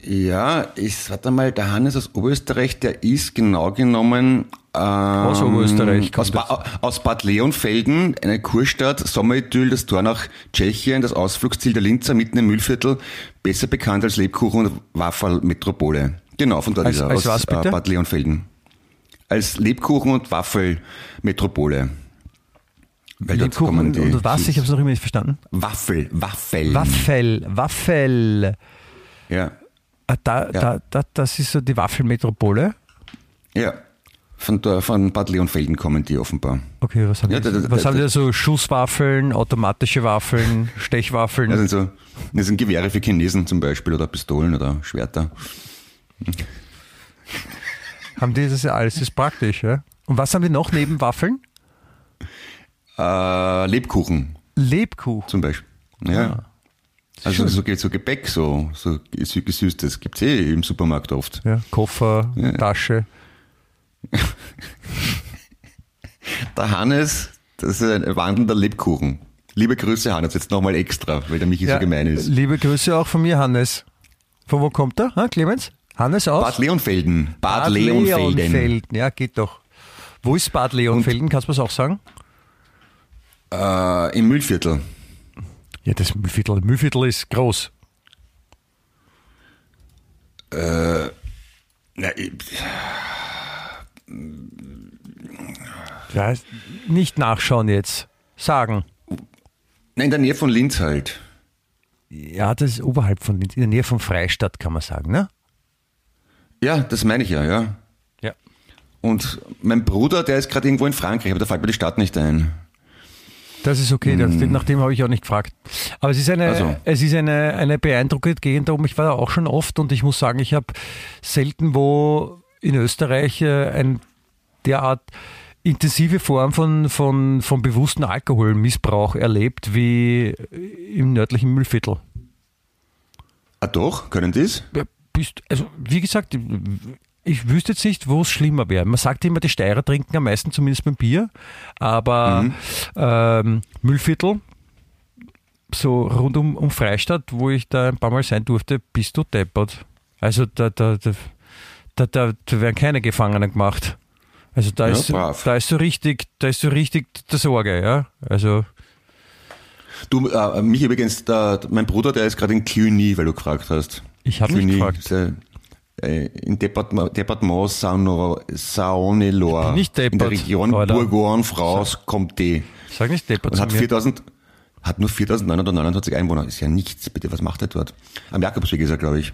ja, ist, warte mal, der Hannes aus Oberösterreich, der ist genau genommen Aus Oberösterreich aus, kommt ba aus Bad Leonfelden, eine Kurstadt, Sommeridyll, das Tor nach Tschechien, das Ausflugsziel der Linzer mitten im Müllviertel, besser bekannt als Lebkuchen und Waffelmetropole. Genau, von dort Als- ist er, als aus was bitte? Äh, Bad Leonfelden als Lebkuchen- und Waffelmetropole. Weil dort Lebkuchen die und was? Ich habe es noch immer nicht verstanden. Waffel, Waffel. Waffel, Waffel. Ja, Ah, Da, da, da, das ist so die Waffelmetropole. ja. Von, von Bad Leonfelden kommen die offenbar. Okay, was haben Ja, die? da- da- was da- haben die da so? Schusswaffeln, automatische Waffeln, Stechwaffeln. Das sind so, das sind Gewehre für Chinesen zum Beispiel oder Pistolen oder Schwerter. haben die das ja alles? Das ist praktisch, ja? Und was haben die noch neben Waffeln? Äh, Lebkuchen Lebkuchen. zum Beispiel. Ja. Also so, Ge- so Gebäck, so, so gesü- gesüßtes gibt's eh im Supermarkt oft. Ja, Koffer, Ja. Tasche. Der Hannes, das ist ein wandelnder Lebkuchen. Liebe Grüße, Hannes, jetzt nochmal extra, weil der Michi so gemein ist. Liebe Grüße auch von mir, Hannes. Von wo kommt er? Ha, Clemens? Hannes aus? Bad Leonfelden. Bad, Leonfelden. Leonfelden. Ja, geht doch. Wo ist Bad Leonfelden? Kannst du das auch sagen? Äh, Im Müllviertel. Ja, das Müllviertel, Müllviertel ist groß. Äh, na, ich, Ja, nicht nachschauen jetzt. Sagen. in der Nähe von Linz halt. Ja, das ist oberhalb von Linz, in der Nähe von Freistadt, kann man sagen, ne? Ja, das meine ich ja, ja. Ja. Und mein Bruder, der ist gerade irgendwo in Frankreich, aber da fällt mir die Stadt nicht ein. Das ist okay, das, nach dem habe ich auch nicht gefragt. Aber es ist eine, Also. es ist eine, eine beeindruckende Gegend darum. Ich war da auch schon oft und ich muss sagen, ich habe selten wo in Österreich äh, ein derart intensive Form von, von, von bewussten Alkoholmissbrauch erlebt wie im nördlichen Müllviertel. Ah doch, können? Ja, Bist, also, wie gesagt, ich wüsste jetzt nicht, wo es schlimmer wäre. Man sagt immer, die Steirer trinken am meisten, zumindest beim Bier, aber Mhm. ähm, Müllviertel, so rund um, um Freistadt, wo ich da ein paar Mal sein durfte, bist du deppert. Also da, da, da, da, da, da werden keine Gefangenen gemacht. Also da Ja, ist, brav. da ist so richtig, da ist so richtig der Sorge, ja. Also Du, äh, mich übrigens, der, mein Bruder, der ist gerade in Cluny, weil du gefragt hast. Ich hab nicht Cluny, gefragt. äh, In Departement, Departement Saône- Saône-et-Loire. bin nicht In der deppert, Region Alter. Bourgogne-Franche-Comté. sag nicht deppert Und hat mir. 4000, hat nur 4929 Einwohner. Ist ja nichts, bitte. Was macht er dort? Am Jakobsweg ist er, glaube ich.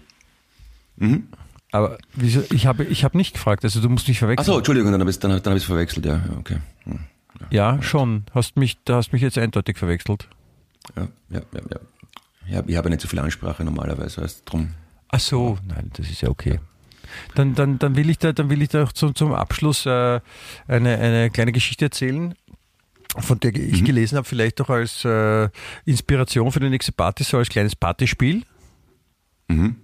Aber wieso, ich habe ich habe nicht gefragt, also du musst nicht verwechseln. Achso, Entschuldigung, dann habe ich es dann, hab- dann hab verwechselt, ja. ja okay. Hm. Ja, schon. Hast mich, da hast mich jetzt eindeutig verwechselt. Ja, ja, ja, ja. ja. Ich habe nicht so viel Ansprache normalerweise, heißt drum. Ach so, nein, das ist ja okay. Dann, dann, dann will ich da, dann will ich da auch zum, zum Abschluss äh, eine, eine kleine Geschichte erzählen, von der ich gelesen habe, vielleicht auch als äh, Inspiration für die nächste Party, so als kleines Partyspiel. Mhm.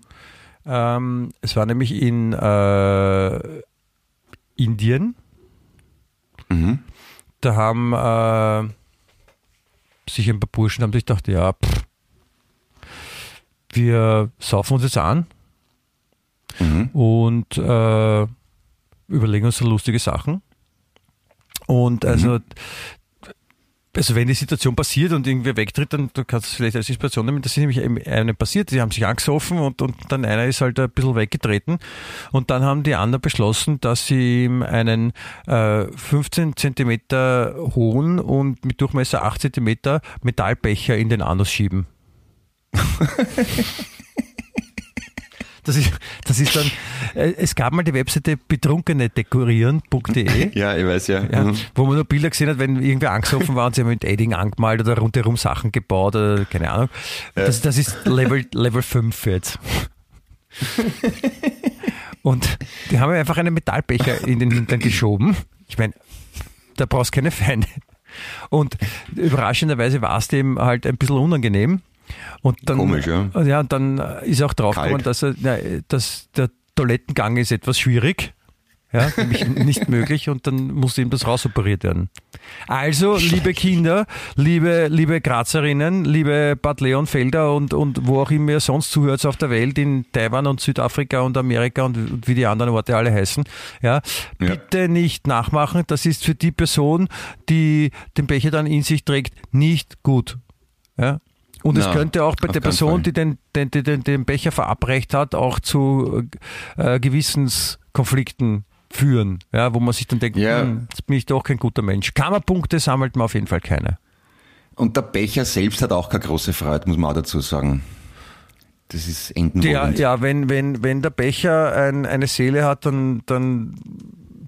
Ähm, es war nämlich in äh, Indien. Mhm. Da haben äh, sich ein paar Burschen haben sich gedacht, ja, pff, wir saufen uns jetzt an Mhm. und äh, überlegen uns so lustige Sachen. Und also, also wenn die Situation passiert und irgendwer wegtritt, dann du kannst du vielleicht als Inspiration nehmen. Das ist nämlich einem passiert. Die haben sich angesoffen und, und dann einer ist halt ein bisschen weggetreten. Und dann haben die anderen beschlossen, dass sie ihm einen äh, 15 Zentimeter hohen und mit Durchmesser 8 Zentimeter Metallbecher in den Anus schieben. Das ist, das ist dann, äh, es gab mal die Webseite betrunkenedekorieren.de. Ja, ich weiß ja. Ja, Mhm. wo man nur Bilder gesehen hat, wenn irgendwer angesoffen war und sie haben mit Edding angemalt oder rundherum Sachen gebaut oder keine Ahnung. Das, das ist Level, Level 5 jetzt. Und die haben einfach einen Metallbecher in den Hintern geschoben. Ich meine, da brauchst du keine Feinde. Und überraschenderweise war es dem halt ein bisschen unangenehm. Und dann, Komisch, ja. Ja, und dann ist auch draufgekommen, dass, er, na, dass der Toilettengang ist etwas schwierig. Ja, nämlich nicht möglich und dann musste ihm das rausoperiert werden. Also, liebe Kinder, liebe, liebe Grazerinnen, liebe Bad Leonfelder und, und wo auch immer ihr sonst zuhört auf der Welt, in Taiwan und Südafrika und Amerika und, und wie die anderen Orte alle heißen, ja, Ja. bitte nicht nachmachen. Das ist für die Person, die den Becher dann in sich trägt, nicht gut. Ja. Und es könnte auch bei der Person, Fall. die den, den, den, den, Becher verabreicht hat, auch zu äh, Gewissenskonflikten führen, ja, wo man sich dann denkt, Ja. hm, jetzt bin ich doch kein guter Mensch. Kammerpunkte sammelt man auf jeden Fall keine. Und der Becher selbst hat auch keine große Freude, muss man auch dazu sagen. Das ist Der, endenwollend. ja, wenn, wenn, wenn der Becher ein, eine Seele hat, dann, dann,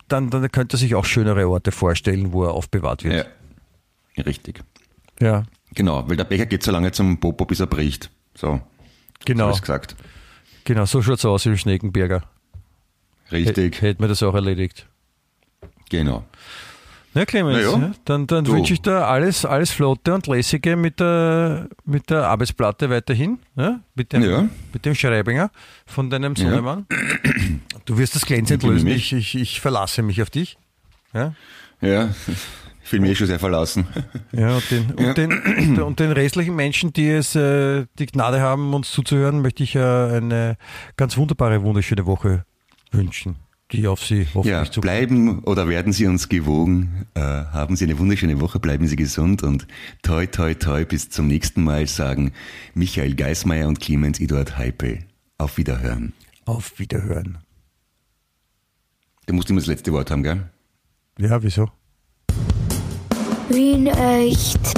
dann, dann könnte er sich auch schönere Orte vorstellen, wo er aufbewahrt wird. ja. Richtig. Ja, Genau, weil der Becher geht so lange zum Popo, bis er bricht. So, genau. alles gesagt. Genau, so schaut's aus im Schneckenberger. Richtig, Hätte mir das auch erledigt. genau. Na Clemens, Na ja. ja, dann, dann wünsche ich dir alles, alles Flotte und Lässige mit der, mit der Arbeitsplatte weiterhin, ja? Mit, dem, Ja. mit dem Schreibinger von deinem Sohnemann. Du wirst das glänzend lösen, ich, ich, ich verlasse mich auf dich. Ja, Ja, fühle mich eh schon sehr verlassen. ja und, den, und, den, und den restlichen Menschen, die es äh, die Gnade haben, uns zuzuhören, möchte ich äh, eine ganz wunderbare, wunderschöne Woche wünschen. die auf Sie hoffentlich Ja, zu. bleiben oder werden Sie uns gewogen. Äh, haben Sie eine wunderschöne Woche, bleiben Sie gesund und toi, toi, toi, bis zum nächsten Mal sagen Michael Geismeier und Clemens Eduard Heipe. Auf Wiederhören. Auf Wiederhören. Du musst immer das letzte Wort haben, gell? Ja, wieso? Wien echt.